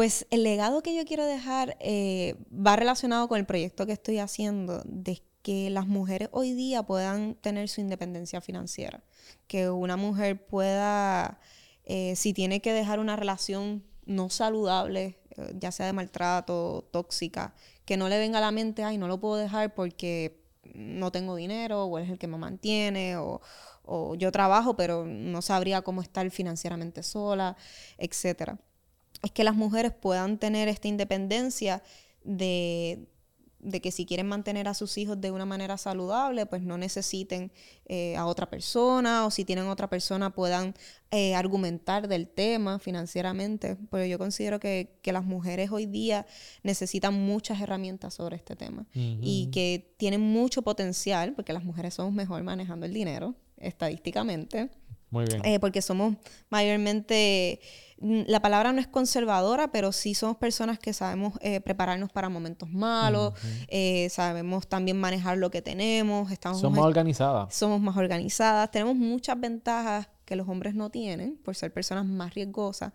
Pues el legado que yo quiero dejar eh, va relacionado con el proyecto que estoy haciendo, de que las mujeres hoy día puedan tener su independencia financiera, que una mujer pueda, eh, si tiene que dejar una relación no saludable, eh, ya sea de maltrato, tóxica, que no le venga a la mente, ay, no lo puedo dejar porque no tengo dinero, o es el que me mantiene, o, o yo trabajo, pero no sabría cómo estar financieramente sola, etcétera es que las mujeres puedan tener esta independencia de, de que si quieren mantener a sus hijos de una manera saludable, pues no necesiten eh, a otra persona o si tienen otra persona puedan eh, argumentar del tema financieramente. Pero yo considero que, que las mujeres hoy día necesitan muchas herramientas sobre este tema y que tienen mucho potencial, porque las mujeres somos mejor manejando el dinero, estadísticamente. Muy bien. Eh, porque somos mayormente, mm, la palabra no es conservadora, pero sí somos personas que sabemos eh, prepararnos para momentos malos, eh, sabemos también manejar lo que tenemos, estamos Somos organizadas. somos más organizadas, tenemos muchas ventajas que los hombres no tienen por ser personas más riesgosas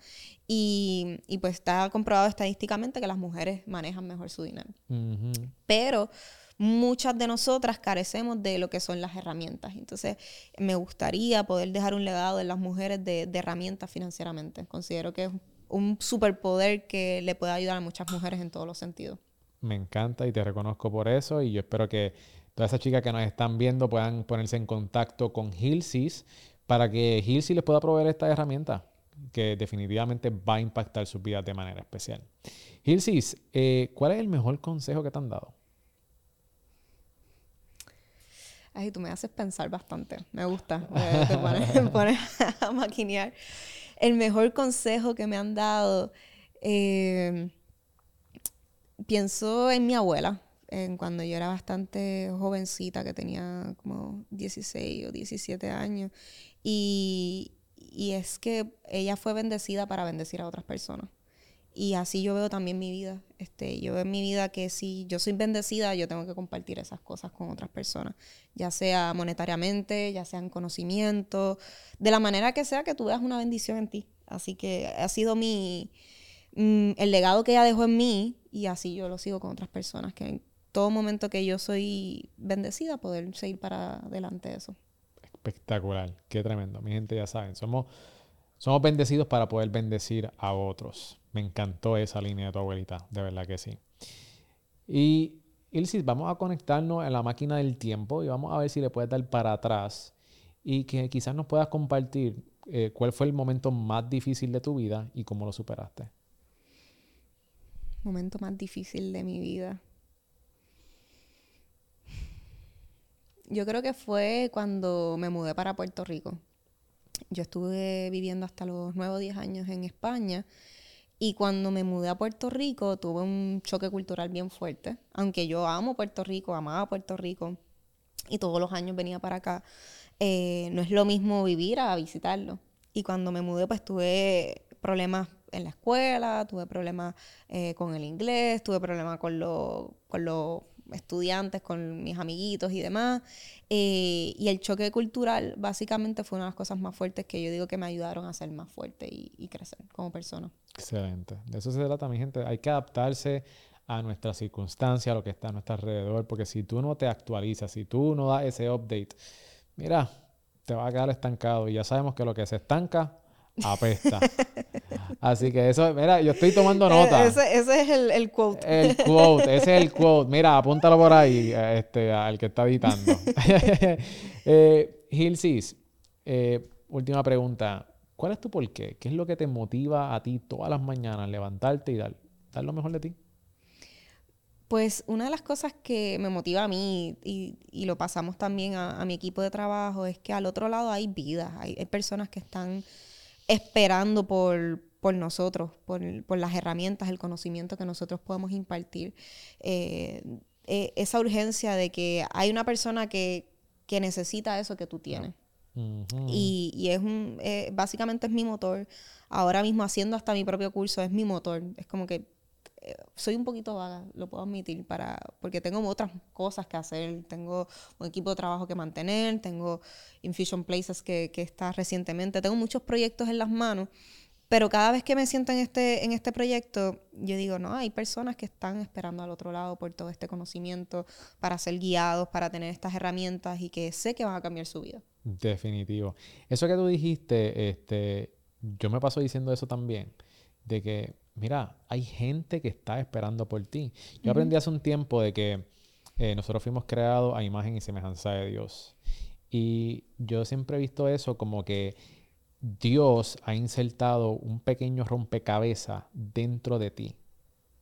y, y pues está comprobado estadísticamente que las mujeres manejan mejor su dinero. Ujú. Pero muchas de nosotras carecemos de lo que son las herramientas. Entonces, me gustaría poder dejar un legado en las mujeres de, de herramientas financieramente. Considero que es un superpoder que le puede ayudar a muchas mujeres en todos los sentidos. Me encanta y te reconozco por eso y yo espero que todas esas chicas que nos están viendo puedan ponerse en contacto con Hilsys para que Hilsys les pueda proveer esta herramienta que definitivamente va a impactar sus vidas de manera especial. Hilsys, eh, ¿cuál es el mejor consejo que te han dado? Ay, tú me haces pensar bastante. Me gusta. Me- Te pones, a maquinear. El mejor consejo que me han dado, eh, pienso en mi abuela, en cuando yo era bastante jovencita, que tenía como 16 o 17 años. Y, y es que ella fue bendecida para bendecir a otras personas. Y así yo veo también mi vida. Este, yo veo en mi vida que si yo soy bendecida, yo tengo que compartir esas cosas con otras personas, ya sea monetariamente, ya sea en conocimiento, de la manera que sea que tú veas una bendición en ti. Así que ha sido mi mm, el legado que ella dejó en mí y así yo lo sigo con otras personas, que en todo momento que yo soy bendecida, poder seguir para adelante de eso. Espectacular, qué tremendo. Mi gente ya saben, somos, somos bendecidos para poder bendecir a otros. Me encantó esa línea de tu abuelita, de verdad que sí. Y Ilsis, vamos a conectarnos en la máquina del tiempo y vamos a ver si le puedes dar para atrás y que quizás nos puedas compartir eh, cuál fue el momento más difícil de tu vida y cómo lo superaste. Momento más difícil de mi vida. Yo creo que fue cuando me mudé para Puerto Rico. Yo estuve viviendo hasta los 9 o 10 años en España y cuando me mudé a Puerto Rico tuve un choque cultural bien fuerte. Aunque yo amo Puerto Rico, amaba Puerto Rico y todos los años venía para acá, eh, no es lo mismo vivir a visitarlo. Y cuando me mudé pues tuve problemas en la escuela, tuve problemas eh, con el inglés, tuve problemas con, lo- con los estudiantes, con mis amiguitos y demás. Eh, y el choque cultural básicamente fue una de las cosas más fuertes que yo digo que me ayudaron a ser más fuerte y, y crecer como persona. Excelente. De eso se trata, mi gente. Hay que adaptarse a nuestras circunstancias, a lo que está a nuestro alrededor, porque si tú no te actualizas, si tú no das ese update, mira, te va a quedar estancado. Y ya sabemos que lo que se estanca, apesta. Así que eso, mira, yo estoy tomando nota. Eh, Ese, ese es el, el quote. El quote, ese es el quote. Mira, apúntalo por ahí, eh, este, al que está editando. eh, Hilsis, eh, última pregunta. ¿Cuál es tu porqué? ¿Qué es lo que te motiva a ti todas las mañanas levantarte y dar, dar lo mejor de ti? Pues una de las cosas que me motiva a mí y, y lo pasamos también a, a mi equipo de trabajo es que al otro lado hay vida, hay, hay personas que están esperando por, por nosotros, por, por las herramientas, el conocimiento que nosotros podemos impartir. Eh, eh, esa urgencia de que hay una persona que, que necesita eso que tú tienes. Y, y es un, eh, básicamente es mi motor. Ahora mismo haciendo hasta mi propio curso es mi motor. Es como que soy un poquito vaga, lo puedo admitir, para, porque tengo otras cosas que hacer. Tengo un equipo de trabajo que mantener, tengo Infusion Places que, que está recientemente, tengo muchos proyectos en las manos. Pero cada vez que me siento en este, en este proyecto, yo digo, no, hay personas que están esperando al otro lado por todo este conocimiento, para ser guiados, para tener estas herramientas y que sé que van a cambiar su vida. Definitivo. Eso que tú dijiste, este, yo me paso diciendo eso también, de que, mira, hay gente que está esperando por ti. Yo aprendí hace un tiempo de que eh, nosotros fuimos creados a imagen y semejanza de Dios. Y yo siempre he visto eso como que Dios ha insertado un pequeño rompecabezas dentro de ti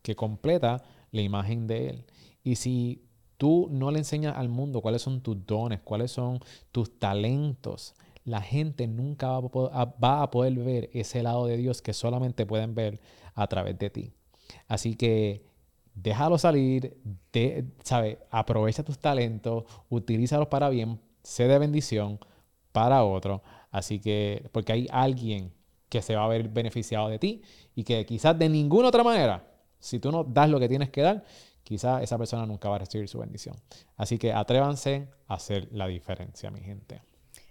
que completa la imagen de Él. Y si tú no le enseñas al mundo cuáles son tus dones, cuáles son tus talentos, la gente nunca va a, po- a- va a poder ver ese lado de Dios que solamente pueden ver a través de ti. Así que déjalo salir, de, ¿sabe? aprovecha tus talentos, utilízalos para bien, sé de bendición para otro. Así que, porque hay alguien que se va a ver beneficiado de ti y que quizás de ninguna otra manera, si tú no das lo que tienes que dar, quizás esa persona nunca va a recibir su bendición. Así que atrévanse a hacer la diferencia, mi gente.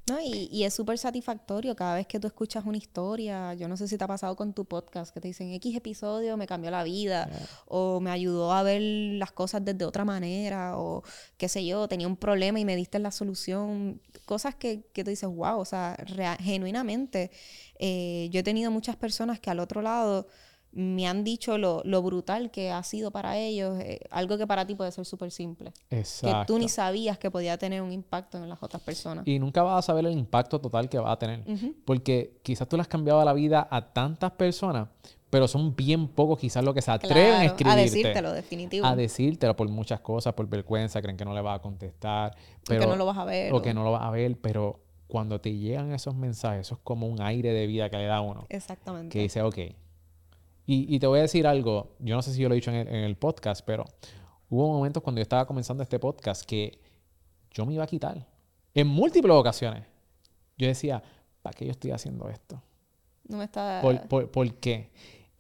No, y, y es súper satisfactorio cada vez que tú escuchas una historia. Yo no sé si te ha pasado con tu podcast, que te dicen X episodio me cambió la vida, o me ayudó a ver las cosas desde otra manera, o qué sé yo, tenía un problema y me diste la solución. Cosas que, que tú dices, wow, o sea, genuinamente. eh, yo he tenido muchas personas que al otro lado me han dicho lo, lo brutal que ha sido para ellos, eh, algo que para ti puede ser súper simple, que Exacto. tú ni sabías que podía tener un impacto en las otras personas. Y nunca vas a saber el impacto total que va a tener. Porque quizás tú le has cambiado la vida a tantas personas, pero son bien pocos quizás los que se atreven a escribirte. a decírtelo, definitivo. A decírtelo por muchas cosas, por vergüenza, creen que no le vas a contestar. O Pero, que no lo vas a ver. o o- que no lo vas a ver, pero cuando te llegan esos mensajes, eso es como un aire de vida que le da a uno. Exactamente. Que dice, ok. Y, y te voy a decir algo, yo no sé si yo lo he dicho en el, en el podcast, pero hubo momentos cuando yo estaba comenzando este podcast que yo me iba a quitar. En múltiples ocasiones. Yo decía, ¿para qué yo estoy haciendo esto? No me está... ¿Por, por, por qué?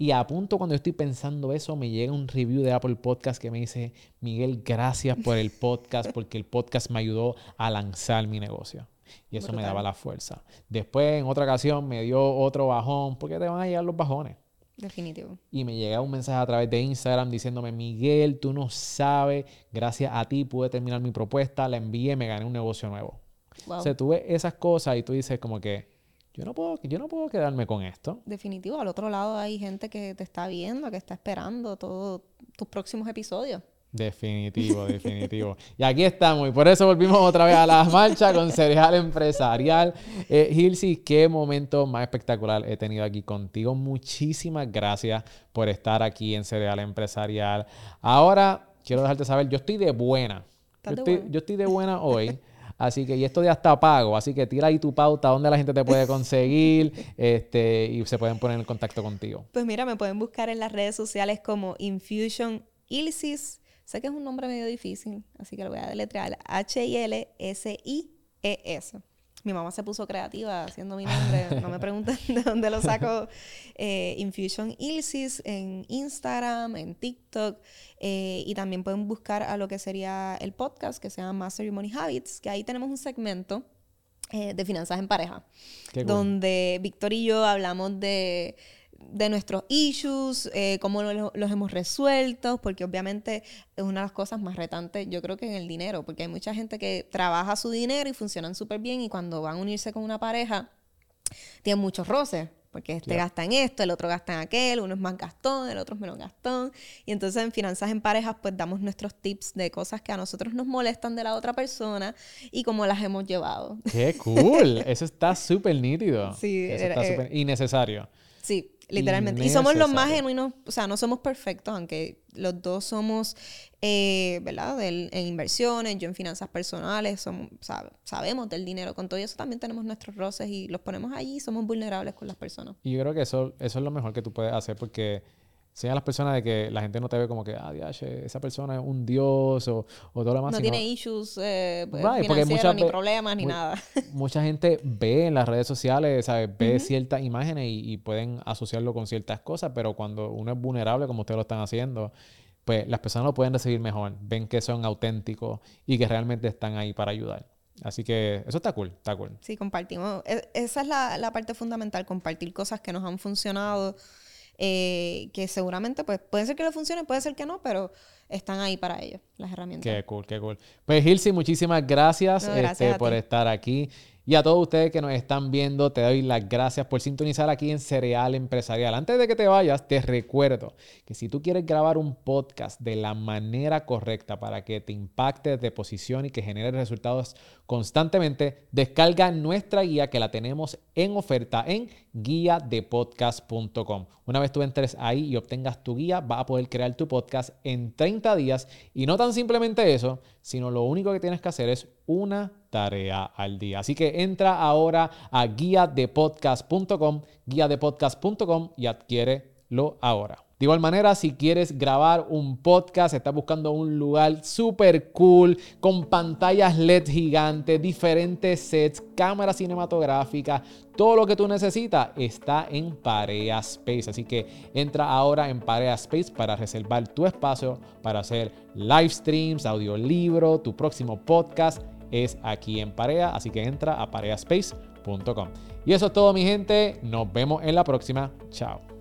Y a punto cuando yo estoy pensando eso, me llega un review de Apple Podcast que me dice, Miguel, gracias por el podcast, porque el podcast me ayudó a lanzar mi negocio. Y eso me daba la fuerza. Después, en otra ocasión, me dio otro bajón, porque te van a llegar los bajones. Definitivo. Y me llega un mensaje a través de Instagram diciéndome, Miguel, tú no sabes, gracias a ti pude terminar mi propuesta, la envié, me gané un negocio nuevo. Wow. O sea, tú ves esas cosas y tú dices como que, yo no puedo, yo no puedo quedarme con esto. Definitivo. Al otro lado hay gente que te está viendo, que está esperando todos tus próximos episodios. Definitivo, definitivo. Y aquí estamos, y por eso volvimos otra vez a la marcha con Cereal Empresarial. Eh, Gilsi, qué momento más espectacular he tenido aquí contigo. Muchísimas gracias por estar aquí en Cereal Empresarial. Ahora, quiero dejarte saber, yo estoy de buena. Yo ¿Estás de estoy, buena? yo estoy de buena hoy. Así que, y esto ya está pago, así que tira ahí tu pauta, donde la gente te puede conseguir este, y se pueden poner en contacto contigo. Pues mira, me pueden buscar en las redes sociales como Infusion Ilsis. Sé que es un nombre medio difícil, así que lo voy a deletrear. H-I-L-S-I-E-S. Mi mamá se puso creativa haciendo mi nombre. No me pregunten de dónde lo saco. Eh, Infusion Ilsis en Instagram, en TikTok. eh, y también pueden buscar a lo que sería el podcast que se llama Master Money Habits, que ahí tenemos un segmento eh, de finanzas en pareja Qué cool. donde Víctor y yo hablamos de, de nuestros issues, eh, cómo lo- los hemos resuelto, porque obviamente es una de las cosas más retantes, yo creo que en el dinero, porque hay mucha gente que trabaja su dinero y funcionan súper bien y cuando van a unirse con una pareja, tienen muchos roces. Porque este Yep. gasta en esto, el otro gasta en aquel, uno es más gastón, el otro es menos gastón. Y entonces en Finanzas en Parejas pues damos nuestros tips de cosas que a nosotros nos molestan de la otra persona y cómo las hemos llevado. ¡Qué cool! Eso está súper nítido. Sí, Eso era- está eh, súper innecesario. Sí, literalmente. Y somos los más genuinos, o sea, no somos perfectos, aunque los dos somos, eh, ¿verdad? Del- en inversiones, yo en finanzas personales, somos, sabe- sabemos del dinero. Con todo eso también tenemos nuestros roces y los ponemos allí y somos vulnerables con las personas. Y yo creo que eso, eso es lo mejor que tú puedes hacer porque enseña a las personas de que la gente no te ve como que, ah, diache, esa persona es un dios o, o todo lo demás. No sino tiene issues eh, pues, Right, porque financieros, muchas ni problemas, ni nada. mucha gente ve en las redes sociales, ¿sabes? Ve ciertas imágenes y, y pueden asociarlo con ciertas cosas, pero cuando uno es vulnerable, como ustedes lo están haciendo, pues las personas lo pueden recibir mejor. Ven que son auténticos y que realmente están ahí para ayudar. Así que eso está cool, está cool. Sí, compartimos. E- Esa es la, la parte fundamental, compartir cosas que nos han funcionado, eh, que seguramente pues puede ser que le funcione, puede ser que no, pero están ahí para ellos, las herramientas. Qué cool, qué cool. Pues Gilsi, muchísimas gracias, No, gracias este, por estar aquí. Y a todos ustedes que nos están viendo, te doy las gracias por sintonizar aquí en Cereal Empresarial. Antes de que te vayas, te recuerdo que si tú quieres grabar un podcast de la manera correcta para que te impacte de posición y que genere resultados constantemente, descarga nuestra guía que la tenemos en oferta en guiadepodcast.com. Una vez tú entres ahí y obtengas tu guía, vas a poder crear tu podcast en 30 días. Y no tan simplemente eso, sino lo único que tienes que hacer es una tarea al día. Así que entra ahora a guiadepodcast.com, guiadepodcast.com y adquiérelo ahora. De igual manera, si quieres grabar un podcast, estás buscando un lugar súper cool, con pantallas LED gigantes, diferentes sets, cámaras cinematográficas, todo lo que tú necesitas está en Parea Space. Así que entra ahora en Parea Space para reservar tu espacio para hacer live streams, audiolibro, tu próximo podcast es aquí en Parea. Así que entra a pareaspace.com. Y eso es todo mi gente. Nos vemos en la próxima. Chao.